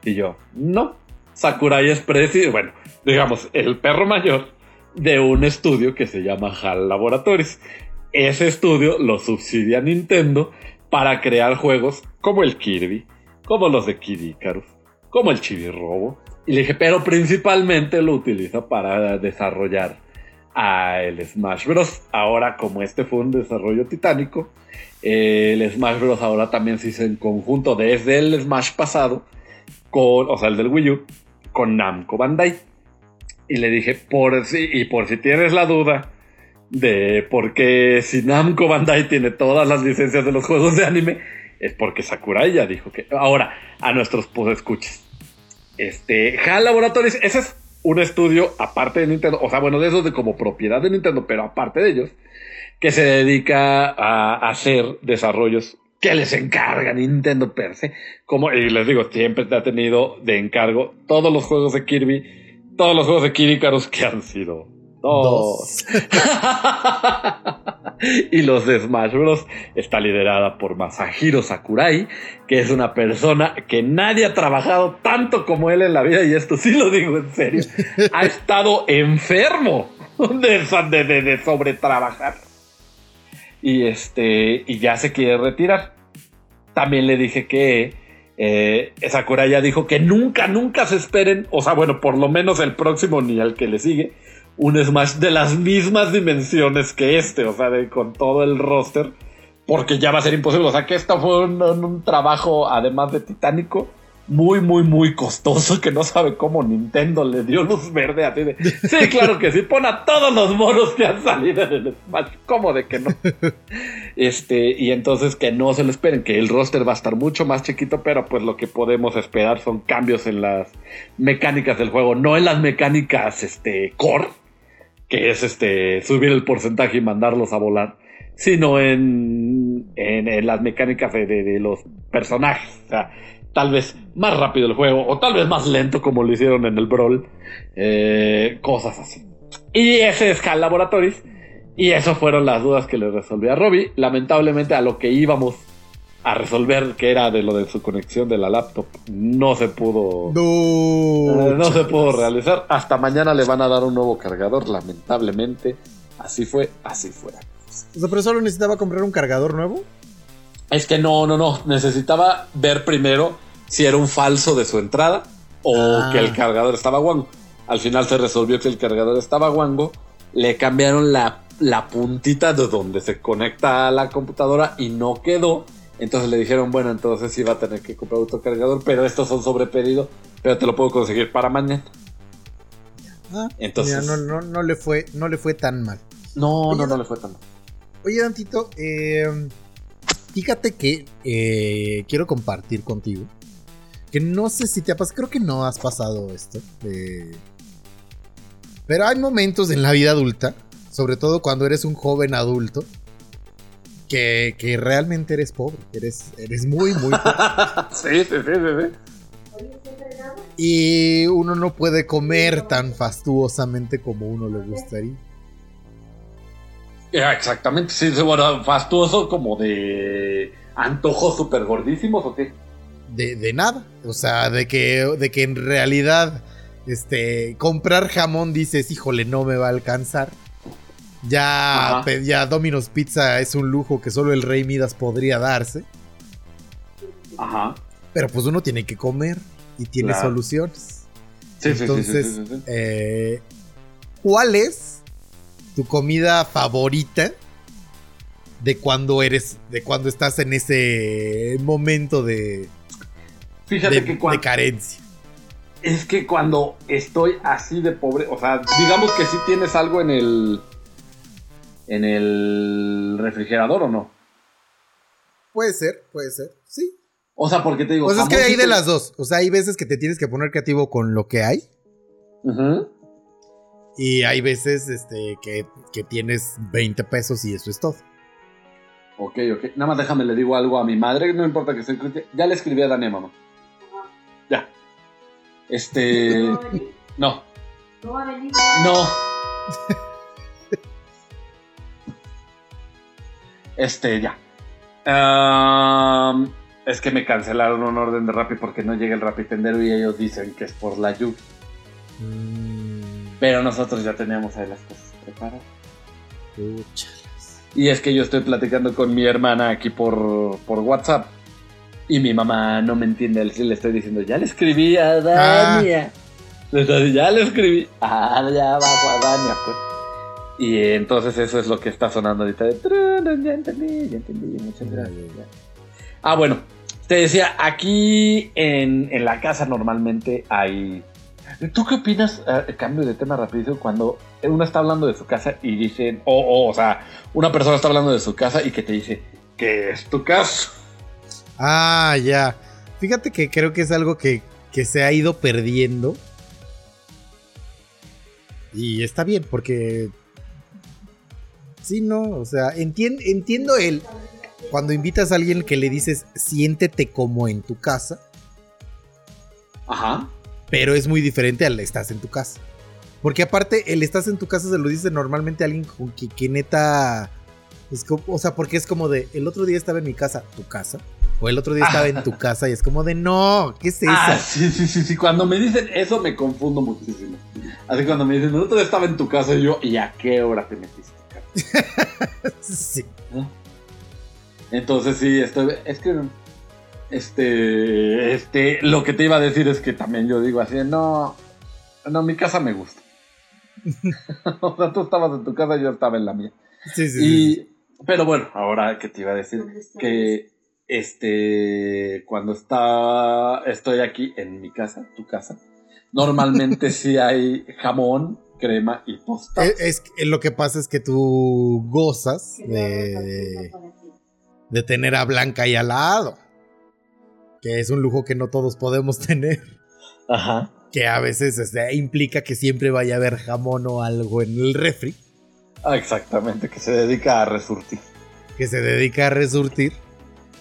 S3: Y yo, no. Sakurai es presidente, bueno, digamos, el perro mayor de un estudio que se llama HAL Laboratories. Ese estudio lo subsidia Nintendo para crear juegos como el Kirby, como los de Kid como el Chibi Robo. Y le dije, pero principalmente lo utiliza para desarrollar a el Smash Bros. Ahora, como este fue un desarrollo titánico, el Smash Bros. ahora también se hizo en conjunto desde el Smash pasado, con, o sea, el del Wii U, con Namco Bandai. Y le dije, por si, y por si tienes la duda de por qué si Namco Bandai tiene todas las licencias de los juegos de anime, es porque Sakurai ya dijo que. Ahora, a nuestros escuches. Este, HAL Laboratories, ese es un estudio aparte de Nintendo, o sea, bueno, de esos de como propiedad de Nintendo, pero aparte de ellos, que se dedica a hacer desarrollos que les encarga Nintendo per se. Como, y les digo, siempre te ha tenido de encargo todos los juegos de Kirby, todos los juegos de Kid Icarus que han sido dos. y los de Smash Bros. está liderada por Masahiro Sakurai, que es una persona que nadie ha trabajado tanto como él en la vida, y esto sí lo digo en serio. ha estado enfermo de, de, de, de sobretrabajar y este y ya se quiere retirar. También le dije que eh, Sakurai ya dijo que nunca, nunca se esperen, o sea, bueno, por lo menos el próximo ni el que le sigue, un Smash de las mismas dimensiones que este, o sea, de, con todo el roster, porque ya va a ser imposible. O sea, que esto fue un, un trabajo, además de titánico, muy, muy, muy costoso que no sabe cómo Nintendo le dio luz verde a ti. Sí, claro que sí, pon a todos los monos que han salido en el Smash. ¿Cómo de que no? Este, y entonces que no se lo esperen, que el roster va a estar mucho más chiquito, pero pues lo que podemos esperar son cambios en las mecánicas del juego, no en las mecánicas este, core, que es este, subir el porcentaje y mandarlos a volar, sino en, en, en las mecánicas de, de, de los personajes. O sea, tal vez más rápido el juego o tal vez más lento como lo hicieron en el Brawl. Eh, cosas así. Y ese es HAL Laboratories. Y eso fueron las dudas que le resolví a Robbie. Lamentablemente a lo que íbamos a resolver, que era de lo de su conexión de la laptop, no se pudo...
S1: No,
S3: eh, no se pudo realizar. Hasta mañana le van a dar un nuevo cargador, lamentablemente. Así fue, así fuera.
S1: O sea, pero solo necesitaba comprar un cargador nuevo.
S3: Es que no, no, no. Necesitaba ver primero si era un falso de su entrada o
S1: Ah.
S3: que el cargador estaba guango. Al final se resolvió que el cargador estaba guango. Le cambiaron la, la puntita de donde se conecta a la computadora y no quedó. Entonces le dijeron, bueno, entonces sí va a tener que comprar otro cargador, pero estos son sobre pedido, pero te lo puedo conseguir para mañana.
S1: Ah,
S3: Entonces-
S1: mira, no, no, no le fue, no le fue tan mal.
S3: No,
S1: Oye,
S3: no, no
S1: no-
S3: le fue tan mal.
S1: Oye, Dantito, eh, fíjate que eh, quiero compartir contigo. Que no sé si te ha pasado, creo que no has pasado esto. eh, pero hay momentos en la vida adulta, sobre todo cuando eres un joven adulto, que, que realmente eres pobre. Eres, eres muy, muy pobre.
S3: sí, sí, sí, sí.
S1: Y uno no puede comer tan fastuosamente como uno le gustaría.
S3: Ya, exactamente, sí, bueno, fastuoso como de antojos súper gordísimos o qué.
S1: de, de nada. O sea, de que, de que en realidad este, comprar jamón dices, híjole, no me va a alcanzar. Ya, pe- ya Domino's Pizza es un lujo que solo el Rey Midas podría darse.
S3: Ajá.
S1: Pero pues uno tiene que comer y tiene
S3: Claro.
S1: soluciones.
S3: Sí,
S1: Entonces,
S3: sí, sí, sí, sí.
S1: eh, ¿cuál es tu comida favorita de cuando eres, de cuando estás en ese momento de,
S3: Fíjate
S1: de-
S3: que
S1: de
S3: cuando,
S1: carencia?
S3: es que cuando estoy así de pobre, o sea, digamos que sí tienes algo en el en el refrigerador o no.
S1: Puede ser, puede ser, sí.
S3: O sea, porque te digo,
S1: Pues es que hay de las dos. O sea, hay veces que te tienes que poner creativo con lo que hay.
S3: Ujú.
S1: Y hay veces este, que, que tienes 20 pesos y eso es todo.
S3: Ok, ok. Nada más déjame le digo algo a mi madre, no importa que se escuche. Ya le escribí a Dani, mamá. Ya. Este,
S4: ¿No
S3: no,
S4: ¿No va a venir?
S3: no. Este, ya. Es que me cancelaron un orden de Rappi porque no llega el Rappi tendero y ellos dicen que es por la lluvia.
S1: Mm,
S3: Pero nosotros ya teníamos ahí las cosas preparadas.
S1: púchalas.
S3: Y es que yo estoy platicando con mi hermana aquí por, por WhatsApp. Y mi mamá no me entiende. Le le estoy diciendo, ya le escribí a Dania. Le estoy diciendo, ya le escribí. Ah, ya bajo a Dania, pues. Y entonces eso es lo que está sonando ahorita. de Ya entendí, ya entendí. Muchas gracias. Ah, bueno. Te decía, aquí en, en la casa normalmente hay... ¿Tú qué opinas, eh, cambio de tema rapidísimo, cuando uno está hablando de su casa y dicen, o, o, o sea, una persona está hablando de su casa y que te dice, ¿qué es tu casa?
S1: Ah, ya. Fíjate que creo que es algo que que se ha ido perdiendo. Y está bien, porque. Sí, no, o sea, entien- entiendo el. Cuando invitas a alguien que le dices, siéntete como en tu casa,
S3: Ajá.
S1: Pero es muy diferente al estás en tu casa. Porque aparte, el estás en tu casa se lo dice normalmente a alguien con que, que neta. Es como, o sea, porque es como de, el otro día estaba en mi casa, tu casa. O el otro día estaba en tu casa y es como de, no, ¿qué es eso?
S3: Ah, sí, sí, sí, sí. Cuando me dicen eso me confundo muchísimo. Así cuando me dicen, el otro día estaba en tu casa y yo, ¿y a qué hora te metiste? cara?"
S1: Sí.
S3: ¿No? Entonces sí, estoy, es que este, este, lo que te iba a decir es que también yo digo así, no, no, mi casa me gusta. o sea, tú estabas en tu casa y yo estaba en la mía.
S1: Sí, sí, sí, sí.
S3: Y, pero bueno, ahora que te iba a decir que este, cuando está, estoy aquí en mi casa, tu casa, normalmente sí hay jamón, crema y tosta.
S1: Es, es que lo que pasa es que tú gozas de, de tener a Blanca ahí al lado. Que es un lujo que no todos podemos tener.
S3: Ajá.
S1: Que a veces implica que siempre vaya a haber jamón o algo en el refri.
S3: Ah, exactamente, que se dedica a resurtir.
S1: Que se dedica a resurtir.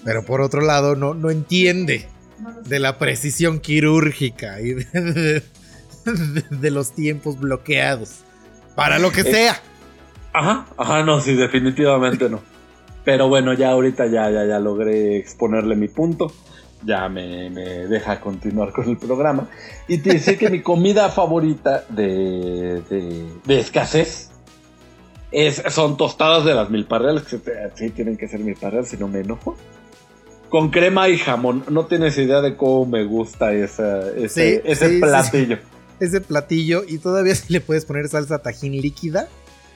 S1: Pero por otro lado, no, no entiende de la precisión quirúrgica y de, de- de los tiempos bloqueados. Para lo que
S3: Eh,
S1: sea.
S3: Ajá, ajá, no, sí, definitivamente no. Pero bueno, ya ahorita ya, ya, ya logré exponerle mi punto. Ya me, me deja continuar con el programa. Y te decía que mi comida favorita de, de, de escasez es, son tostadas de las milparreales, que sí tienen que ser milparreales, si no me enojo. Con crema y jamón. No tienes idea de cómo me gusta esa, ese,
S1: Sí,
S3: ese
S1: sí, sí.
S3: platillo.
S1: ese platillo y todavía si le puedes poner salsa tajín líquida,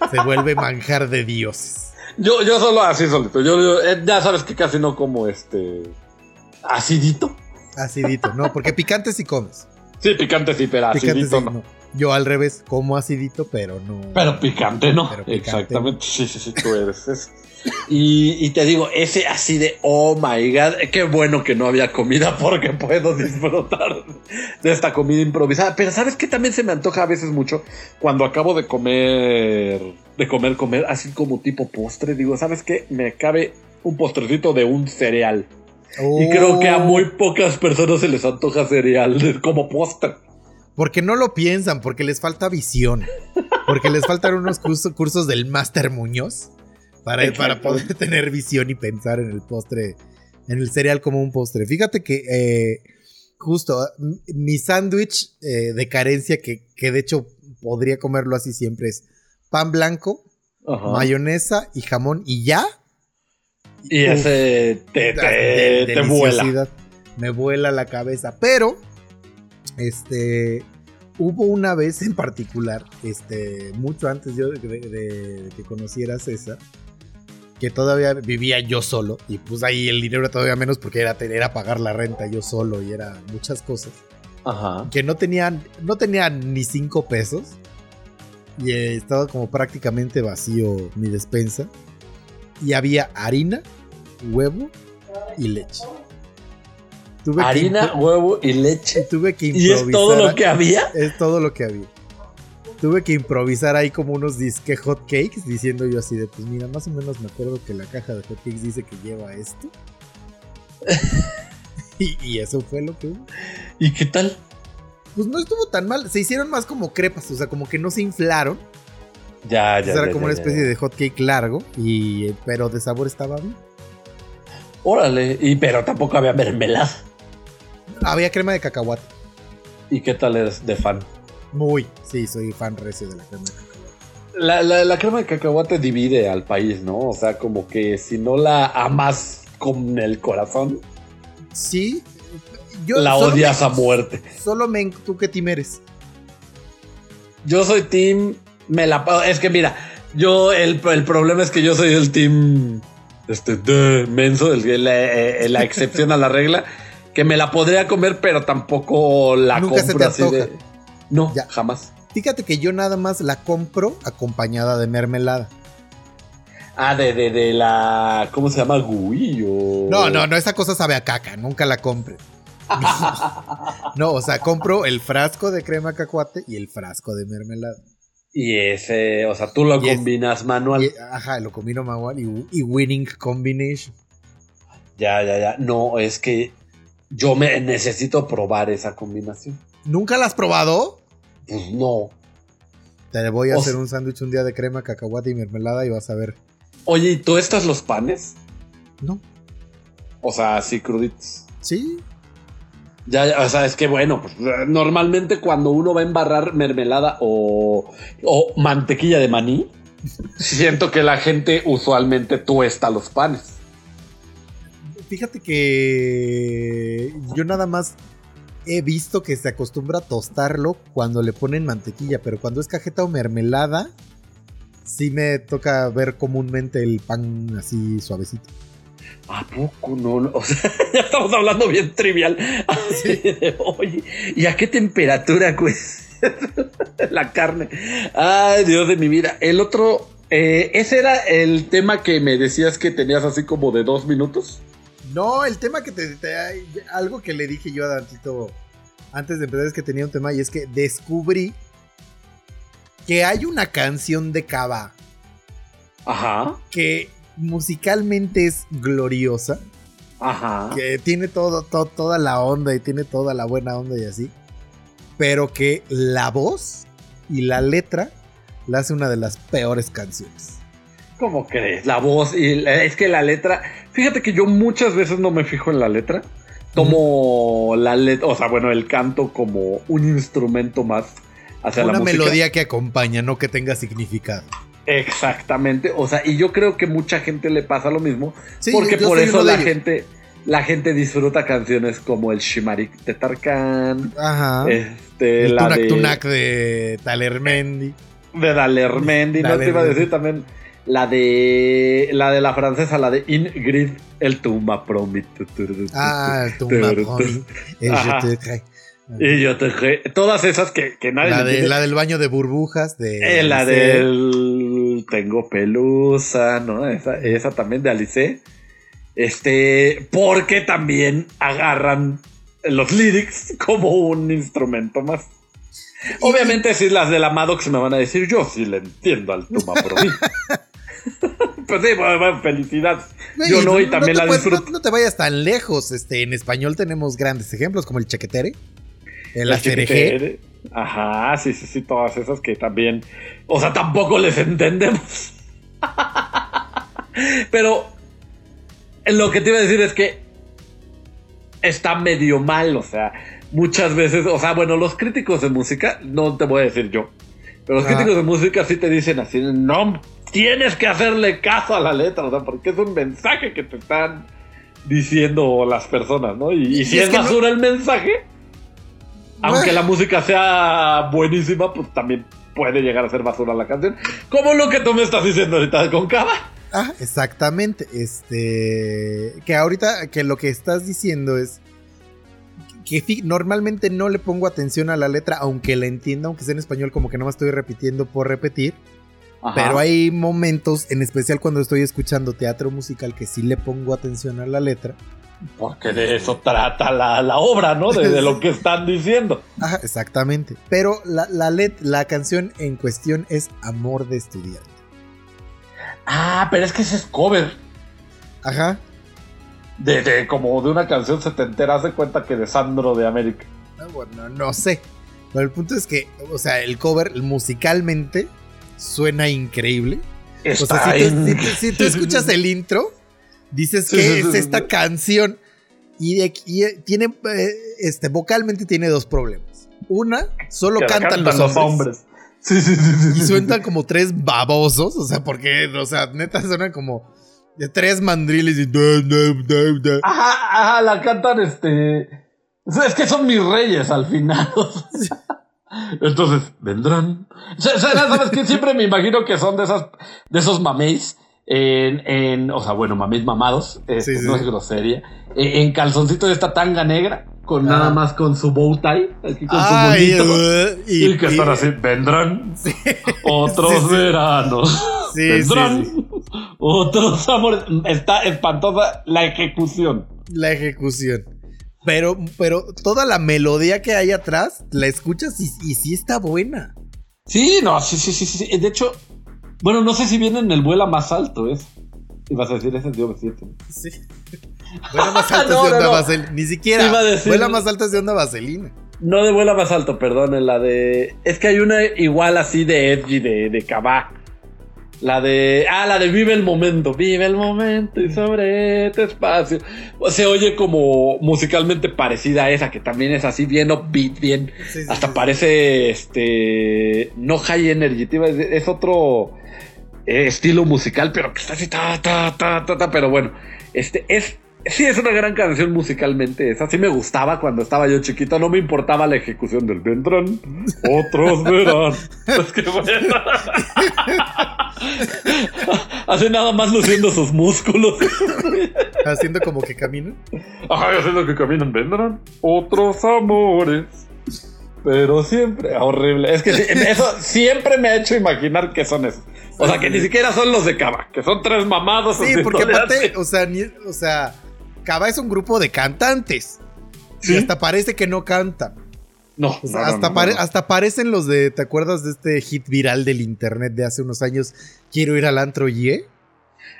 S1: se vuelve manjar de dioses.
S3: Yo, yo solo así solito. Yo, yo, eh, ya sabes que casi no como este acidito.
S1: Acidito, no, porque picante sí comes.
S3: Sí, picante sí, pero
S1: Picante
S3: acidito
S1: sí,
S3: no.
S1: no. Yo al revés, como acidito, pero no.
S3: Pero picante no.
S1: Pero picante
S3: Exactamente. Sí, sí, sí, tú eres. Y, y te digo, ese así de, oh my god, qué bueno que no había comida porque puedo disfrutar de esta comida improvisada. Pero ¿sabes qué? También se me antoja a veces mucho cuando acabo de comer, de comer, comer, así como tipo postre. Digo, ¿sabes qué? Me cabe un postrecito de un cereal. Y creo que a
S1: Oh,
S3: muy pocas personas se les antoja cereal como postre.
S1: Porque no lo piensan, porque les falta visión. Porque les faltan unos curso- cursos del Máster Muñoz para, para poder tener visión y pensar en el postre, en el cereal como un postre. Fíjate que eh, justo m- mi sándwich eh, de carencia, que, que de hecho podría comerlo así siempre, es pan blanco,
S3: Ajá.
S1: mayonesa y jamón y ya.
S3: Y
S1: Uf,
S3: ese te, te,
S1: de-
S3: te vuela.
S1: Me vuela la cabeza. Pero, este, hubo una vez en particular, este, mucho antes yo de, de- de que conociera a César, que todavía vivía yo solo. Y pues ahí el dinero era todavía menos porque era, era pagar la renta yo solo y era muchas cosas.
S3: Ajá.
S1: Que no tenían, no tenían ni cinco pesos. Y eh, estaba como prácticamente vacío mi despensa. Y había harina, huevo y leche. Tuve
S3: Harina, huevo y leche.
S1: tuve que
S3: ¿Y es todo
S1: improvisar-
S3: lo que había?
S1: Es todo lo que había. Tuve que improvisar ahí como unos disque hot cakes, diciendo yo así de, pues mira, más o menos me acuerdo que la caja de hot cakes dice que lleva esto. y, y eso fue lo que hubo.
S3: ¿Y qué tal?
S1: Pues no estuvo tan mal, se hicieron más como crepas, o sea, como que no se inflaron.
S3: Ya, ya.
S1: Era
S3: ya,
S1: como
S3: ya,
S1: una especie de hot cake largo, y, pero de sabor estaba bien.
S3: Órale, y pero tampoco había mermelada.
S1: Había crema de cacahuate.
S3: ¿Y qué tal eres de fan?
S1: Muy, sí, soy fan recio de la crema de cacahuate.
S3: La, la- la crema de cacahuate divide al país, ¿no? O sea, como que si no la amas con el corazón,
S1: Sí, yo
S3: la odias
S1: me-
S3: a muerte.
S1: Solo me, tú qué team eres.
S3: Yo soy team. Me la Es que mira, yo el, el problema es que yo soy el team. Este, de menso, el- la, eh, la excepción a la regla. Que me la podría comer, pero tampoco la
S1: Nunca se te
S3: así
S1: antoja.
S3: de. No,
S1: Ya.
S3: jamás.
S1: Fíjate que yo nada más la compro acompañada de mermelada.
S3: Ah, de, de, de la. ¿Cómo se llama? Gui o.
S1: No, no, no, esa cosa sabe a caca, nunca la compre. No, o sea, compro el frasco de crema cacahuate y el frasco de mermelada.
S3: Y ese, o sea, tú lo combinas manual.
S1: Y, ajá, lo combino manual y, y winning combination.
S3: Ya, ya, ya. No, es que yo me necesito probar esa combinación.
S1: ¿Nunca la has probado?
S3: Pues no.
S1: Te voy a
S3: O
S1: hacer un sándwich un día de crema, cacahuate y mermelada y vas a ver.
S3: Oye, ¿y tú estás los panes?
S1: No.
S3: O sea, así cruditos.
S1: Sí.
S3: Ya, o sea, es que bueno, pues, normalmente cuando uno va a embarrar mermelada o, o mantequilla de maní, siento que la gente usualmente tuesta los panes.
S1: Fíjate que yo nada más he visto que se acostumbra a tostarlo cuando le ponen mantequilla, pero cuando es cajeta o mermelada, sí me toca ver comúnmente el pan así suavecito.
S3: ¿A poco no? O sea, ya estamos hablando bien trivial. Así de, Oye, ¿y a qué temperatura cuece la carne? Ay, Dios de mi vida. El otro, eh, ese era el tema que me decías que tenías así como de dos minutos.
S1: No, el tema que te, te- algo que le dije yo a Dantito antes de empezar es que tenía un tema y es que descubrí que hay una canción de Cava
S3: Ajá,
S1: que musicalmente es gloriosa,
S3: ajá.
S1: que tiene todo, to- toda la onda y tiene toda la buena onda y así, pero que la voz y la letra la hace una de las peores canciones.
S3: ¿Cómo crees? La voz y la- es que la letra. Fíjate que yo muchas veces no me fijo en la letra. Tomo la letra, o sea, bueno, el canto como un instrumento más hacia la
S1: una
S3: música.
S1: melodía que acompaña, no que tenga significado.
S3: Exactamente. O sea, y yo creo que mucha gente le pasa lo mismo.
S1: Sí,
S3: porque por eso la
S1: ellos.
S3: gente. La gente disfruta canciones como el Shimarik de Tarkan.
S1: Ajá.
S3: Este,
S1: el
S3: la
S1: Tunak
S3: de,
S1: Tunak de Talermendi.
S3: de Dalermendi. No te iba a decir también. La de. La de la francesa, la de Ingrid, el Tumba Promit.
S1: Ah, el Tumba Promi,
S3: Y yo te Todas esas que, que nadie
S1: La, de, la del baño de burbujas. De
S3: Eh, la del Tengo pelusa, ¿no? Esa, esa también de Alice. Este, porque también agarran los lyrics como un instrumento más. Obviamente, si las de la Maddox me van a decir, yo sí le entiendo al Tuma Pro. pues sí, bueno, felicidad. Yo no, y también
S1: te
S3: la
S1: puedes-
S3: disfruto.
S1: no- no te vayas tan lejos. Este, en español tenemos grandes ejemplos como el chequetere, el acereje.
S3: chiquitere. Ajá, sí, sí, sí, todas esas que también. O sea, tampoco les entendemos. Pero lo que te iba a decir es que está medio mal, o sea, muchas veces, o sea, bueno, los críticos de música, no te voy a decir yo, pero los
S1: Ajá.
S3: críticos de música sí te dicen así, no, tienes que hacerle caso a la letra, o sea, porque es un mensaje que te están diciendo las personas, ¿no? Y, y si
S1: Y es
S3: es,
S1: que no-
S3: basura el mensaje, aunque la música sea buenísima, pues también puede llegar a ser basura la canción. Como lo que tú me estás diciendo ahorita con Cava.
S1: Ah, exactamente. Este. Que ahorita que lo que estás diciendo es. Que normalmente no le pongo atención a la letra, aunque la entienda, aunque sea en español, como que no me estoy repitiendo por repetir. Pero hay momentos, en especial cuando estoy escuchando teatro musical, que sí le pongo atención a la letra.
S3: Porque de eso trata la, la obra, ¿no? De, de lo que están diciendo.
S1: Ajá, exactamente. Pero la, la, let- la canción en cuestión es Amor de Estudiante.
S3: Ah, pero es que ese es cover.
S1: Ajá.
S3: De, de- como de una canción setentera. Haz de cuenta que de Sandro de América.
S1: Ah, Bueno, no sé. Pero el punto es que, o sea, el cover musicalmente suena increíble. O sea,
S3: Está
S1: si tú,
S3: en-
S1: si tú- si tú escuchas el intro, dices
S3: Sí,
S1: que
S3: sí,
S1: es
S3: sí,
S1: esta canción. Y, de- y, eh, tiene, eh, este, vocalmente tiene dos problemas. Una, solo
S3: que
S1: cantan, los, hombres,
S3: Sí, sí, sí, sí,
S1: Y
S3: sí.
S1: suenan como tres babosos. O sea, porque, o sea, neta suenan como de tres mandriles y.
S3: Ajá, ajá, la cantan este. Es que son mis reyes al final. Entonces, vendrán. ¿Sabes qué? Siempre me imagino que son de esas, de esos mameis. En, en, o sea, bueno, mameis mamados, este,
S1: Sí, sí,
S3: no es grosería. En, en calzoncito de esta tanga negra, con
S1: Ah.
S3: nada más con su bow tie, aquí con
S1: Ay,
S3: su bonito.
S1: uh, y,
S3: Y, que están
S1: y-
S3: así, vendrán
S1: Sí.
S3: otros veranos. Vendrán otros amores. Está espantosa la ejecución.
S1: La ejecución. Pero, pero toda la melodía que hay atrás, la escuchas y, y sí está buena.
S3: Sí, no, sí, sí, sí, sí. De hecho, bueno, no sé si viene en el vuela más alto, ¿es? Y vas a decir, ese es de OV7.
S1: Sí. Vuela más alta
S3: No,
S1: es de
S3: no,
S1: onda
S3: no.
S1: vaselina. Ni siquiera.
S3: Iba a decir-
S1: Vuela más alta es de onda vaselina.
S3: No de vuela más alto, perdón, en la de. Es que hay una igual así de Edgy, de, de Cabá. La de. Ah, la de Vive el momento. Vive el momento y sobre este espacio. Se oye como musicalmente parecida a esa, que también es así, bien upbeat, bien.
S1: Sí, sí,
S3: Hasta
S1: sí.
S3: parece. Este. No high energy. Es otro eh, estilo musical, pero que está así. Ta, ta, ta, ta, ta, pero bueno. Este es. Sí, es una gran canción musicalmente. Esa sí me gustaba cuando estaba yo chiquito. No me importaba la ejecución del vendrán. Otros verán. Es que bueno. Hace nada más luciendo sus músculos.
S1: Haciendo como que camina.
S3: Ay, haciendo que caminan, vendrán otros amores. Pero siempre, horrible. Es que sí, eso siempre me ha hecho imaginar que son esos. O sea, que ni siquiera son los de Cava, que son tres mamados.
S1: Sí, porque aparte,
S3: así.
S1: o sea, ni- o sea, Cava es un grupo de cantantes.
S3: Sí.
S1: Y hasta parece que no cantan.
S3: No,
S1: O sea,
S3: no,
S1: hasta,
S3: no,
S1: pare-
S3: no.
S1: hasta parecen los de. ¿Te acuerdas de este hit viral del internet de hace unos años? Quiero ir al antro y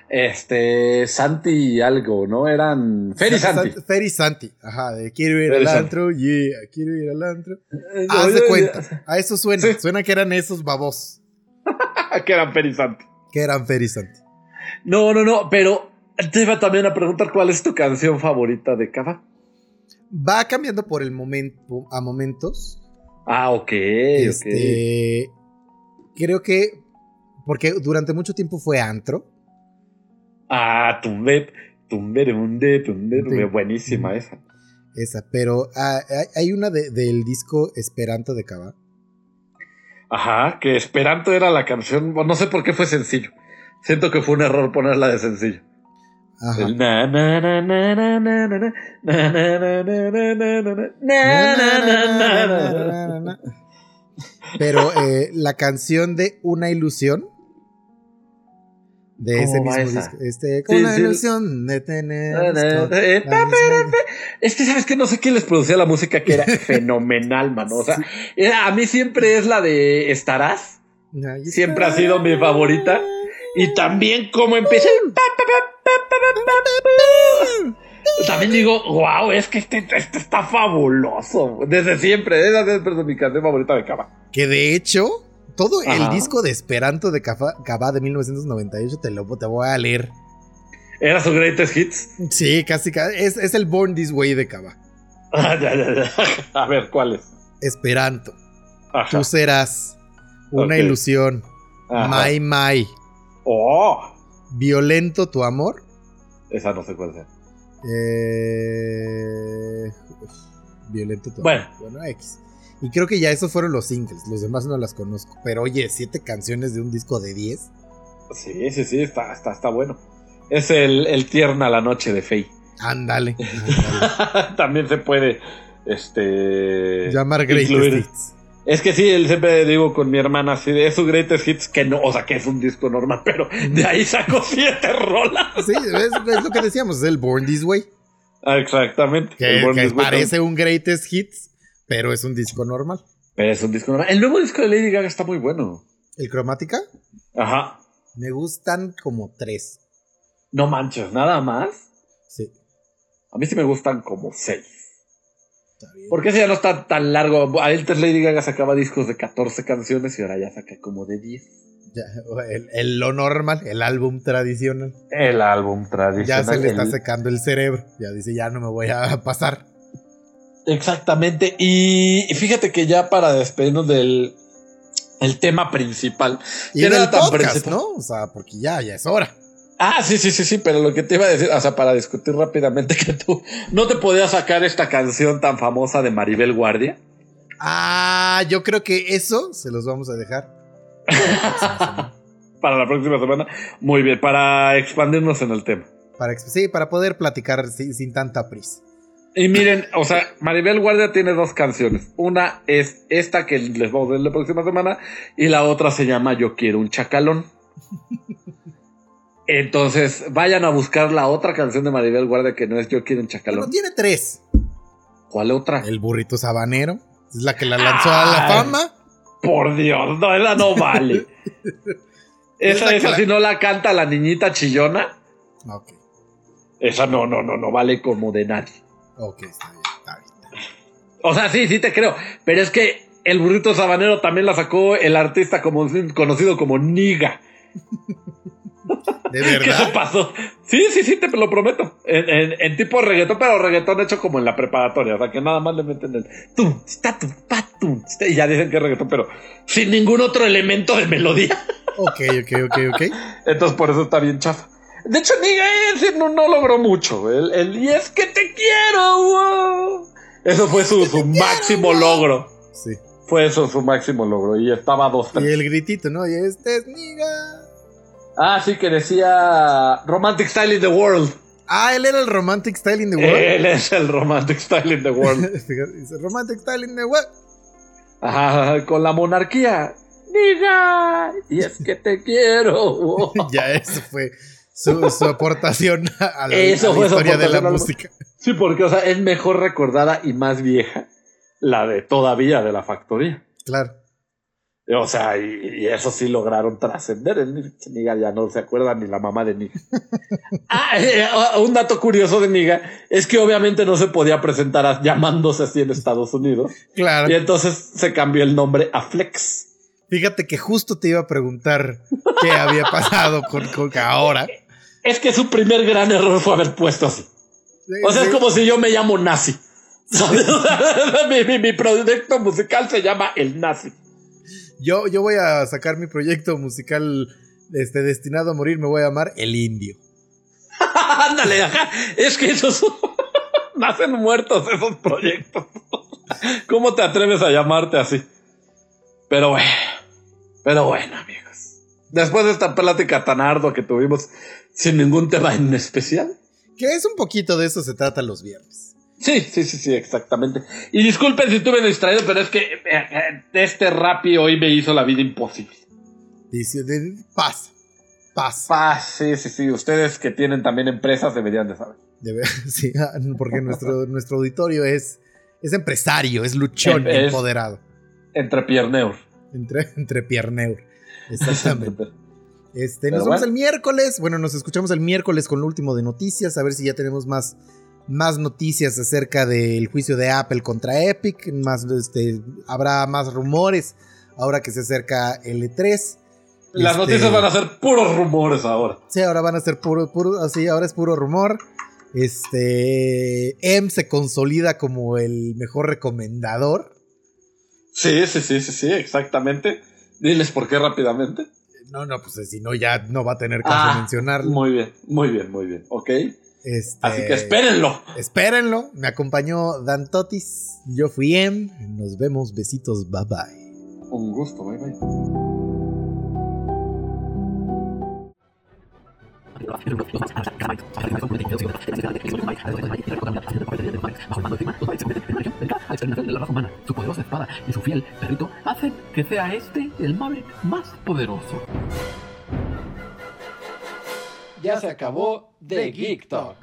S3: Este, Santi algo, ¿no? Eran. Fer y Santi.
S1: Fer y Santi. Ajá, de quiero ir
S3: Fer y
S1: al
S3: Santi.
S1: antro, yeah, quiero ir al antro.
S3: Eh,
S1: Haz
S3: yo-
S1: de cuenta. A eso suena.
S3: Sí.
S1: Suena que eran esos babos.
S3: que eran Fer y Santi.
S1: Que eran Fer y Santi.
S3: No, no, no, pero te iba también a preguntar cuál es tu canción favorita de Cava.
S1: Va cambiando por el momento, a momentos.
S3: Ah, ok, ok.
S1: Este. Creo que. Porque durante mucho tiempo fue antro.
S3: Ah, tumbe, tumbe, tumbe, tumbe. Buenísima esa.
S1: Esa, pero ah, hay- una de- del disco Esperanto de Cava.
S3: Ajá, que Esperanto era la canción. No sé por qué fue sencillo. Siento que fue un error ponerla de sencillo.
S1: Pero eh, la canción de Una ilusión. De
S3: ¿Cómo
S1: ese mismo
S3: esa?
S1: disco. Este, con
S3: Sí,
S1: la
S3: sí.
S1: ilusión de tener.
S3: Eh, Es que sabes que no sé quién les producía la música que era fenomenal, mano. O sea, a mí siempre es la de Estarás. Siempre ha sido mi favorita. Y también como empieza. También digo, wow, es que este, este está fabuloso. Desde siempre, esa es mi canción favorita de Cava.
S1: Que de hecho, todo el disco de Esperanto de Cava, de 1998 te lo te voy a leer.
S3: Era su greatest hits.
S1: Sí, casi, casi. Es, es el Born This Way de Cava.
S3: Ah, ya, ya, ya. A ver, ¿cuál es?
S1: Esperanto.
S3: Ajá.
S1: Tú serás una ilusión.
S3: Ajá.
S1: My, my.
S3: Oh,
S1: Violento tu amor.
S3: Esa no sé cuál sea.
S1: Eh, violento tu
S3: Bueno.
S1: Bueno, X. Y creo que ya esos fueron los singles. Los demás no las conozco. Pero oye, siete canciones de un disco de 10.
S3: Sí, sí, sí, está, está, está bueno. Es el, el tierna la noche de Faye.
S1: Ándale.
S3: También se puede. Este.
S1: Llamar Greatest
S3: incluir.
S1: Hits.
S3: Es que sí, él siempre digo con mi hermana, así de es su greatest hits, que no, o sea, que es un disco normal, pero de ahí sacó siete rolas.
S1: Sí, es, es lo que decíamos. Es el Born This Way.
S3: Ah, exactamente.
S1: Que,
S3: El Born
S1: que
S3: This Way
S1: parece un Greatest Hits. Pero es un disco normal.
S3: Pero es un disco normal. El nuevo disco de Lady Gaga está muy bueno.
S1: El Cromática.
S3: Ajá.
S1: Me gustan como tres.
S3: No manches, nada más.
S1: Sí.
S3: A mí sí me gustan como seis.
S1: Está bien.
S3: Porque ese ya no está tan largo. Antes Lady Gaga sacaba discos de 14 canciones y ahora ya saca como de 10.
S1: Ya, el, el- lo normal, el álbum tradicional.
S3: El álbum
S1: Ya
S3: tradicional.
S1: se le está
S3: el-
S1: secando el cerebro. Ya dice, ya no me voy a pasar.
S3: Exactamente. Y fíjate que ya para despedirnos del el tema principal.
S1: Y
S3: que no
S1: del
S3: era tan
S1: podcast,
S3: principal.
S1: ¿no? O sea, porque ya, ya es hora.
S3: Ah, sí, sí, sí, sí, pero lo que te iba a decir, o sea, para discutir rápidamente que tú no te podías sacar esta canción tan famosa de Maribel Guardia.
S1: Ah, yo creo que eso se los vamos a dejar.
S3: Para la próxima semana. Muy bien, para expandirnos en el tema.
S1: Para, sí, para poder platicar sin, sin tanta prisa.
S3: Y miren, o sea, Maribel Guardia tiene dos canciones. Una es esta que les vamos a ver la próxima semana y la otra se llama Yo quiero un chacalón. Entonces, vayan a buscar la otra canción de Maribel Guardia que no es Yo quiero un chacalón.
S1: Bueno, tiene tres.
S3: ¿Cuál otra?
S1: El burrito sabanero. Es la que la lanzó a la fama.
S3: Por Dios, no, esa no vale. esa,
S1: Esa
S3: esa,
S1: la-
S3: si no la canta la niñita chillona,
S1: Ok,
S3: esa no, no, no, no vale como de nadie.
S1: ok, está bien, está bien.
S3: O sea, sí, sí te creo. Pero es que el burrito sabanero también la sacó el artista como, conocido como Niga.
S1: ¿De
S3: ¿Qué se
S1: verdad?
S3: pasó? Sí, sí, sí, te lo prometo. En, en- en tipo reggaetón, pero reggaetón hecho como en la preparatoria. O sea, que nada más le meten el tum, sta, tum, pa, tum, y ya dicen que es reggaetón, pero sin ningún otro elemento de melodía.
S1: Ok, ok, ok, ok.
S3: Entonces por eso está bien chafa. De hecho, Niga ese no, no logró mucho. El, el y es que te quiero, wow. Eso fue su, su máximo logro.
S1: Sí.
S3: Fue eso su máximo logro. Y estaba dos,
S1: Y
S3: tres.
S1: el gritito, ¿no? Y este es niga.
S3: Ah, sí, que decía Romantic Style in the World.
S1: Ah, él era el romantic style in the world.
S3: Él es el Romantic Style in the World.
S1: Dice romantic style in the world.
S3: Ajá, con la monarquía. Niga, y es que te quiero.
S1: ya eso fue su, su aportación a la,
S3: Eso
S1: a la
S3: fue su
S1: historia de la- música.
S3: Sí, porque, o sea, es mejor recordada y más vieja la de todavía de la factoría.
S1: Claro.
S3: O sea, y, y eso sí lograron trascender. El Niga ya no se acuerda ni la mamá de Niga. ah, eh, ah, un dato curioso de Niga es que obviamente no se podía presentar a- llamándose así en Estados Unidos.
S1: Claro.
S3: Y entonces se cambió el nombre a Flex.
S1: Fíjate que justo te iba a preguntar qué había pasado con, con ahora.
S3: Es que su primer gran error fue haber puesto así. O sea, es como si yo me llamo Nazi. Mi, mi- mi proyecto musical se llama El Nazi.
S1: Yo, yo voy a sacar mi proyecto musical este, destinado a morir, me voy a llamar El Indio.
S3: Ándale, ajá. Es que esos nacen muertos esos proyectos. ¿Cómo te atreves a llamarte así? Pero bueno, pero bueno, amigos. Después de esta plática tan ardua que tuvimos sin ningún tema en especial.
S1: Que es un poquito de eso se trata los viernes.
S3: Sí, sí, sí, sí, exactamente. Y disculpen si estuve distraído, pero es que eh, eh, este Rappi hoy me hizo la vida imposible.
S1: Dice, pasa, pasa.
S3: Ah, sí, sí, sí. Ustedes que tienen también empresas deberían de saber.
S1: De ver- sí, porque nuestro, nuestro auditorio es, es empresario, es luchón,
S3: Es-
S1: empoderado.
S3: Entre pierneur.
S1: Entre, entre pierneur. Exactamente. Este,
S3: Pero
S1: nos vemos el miércoles. Bueno, nos escuchamos el miércoles con lo último de noticias. A ver si ya tenemos más, más noticias acerca del juicio de Apple contra Epic. Más, este, habrá más rumores ahora que se acerca el E3.
S3: Las
S1: Este,
S3: noticias van a ser puros rumores ahora.
S1: Sí, ahora van a ser puro, puro, así, ahora es puro rumor. Este, M se consolida como el mejor recomendador.
S3: Sí, sí, sí, sí, sí, exactamente. Diles por qué rápidamente.
S1: No, no, pues si no, ya no va a tener caso
S3: Ah,
S1: mencionarlo.
S3: Muy bien, muy bien, muy bien. Ok.
S1: Este,
S3: Así que espérenlo.
S1: Espérenlo. Me acompañó Dan Totis. Yo fui M. Nos vemos. Besitos. Bye bye.
S3: Un gusto, bye bye.
S5: Su poderosa espada y su fiel perrito hacen que sea este el Maverick más poderoso.
S6: Ya se acabó The Geek Talk.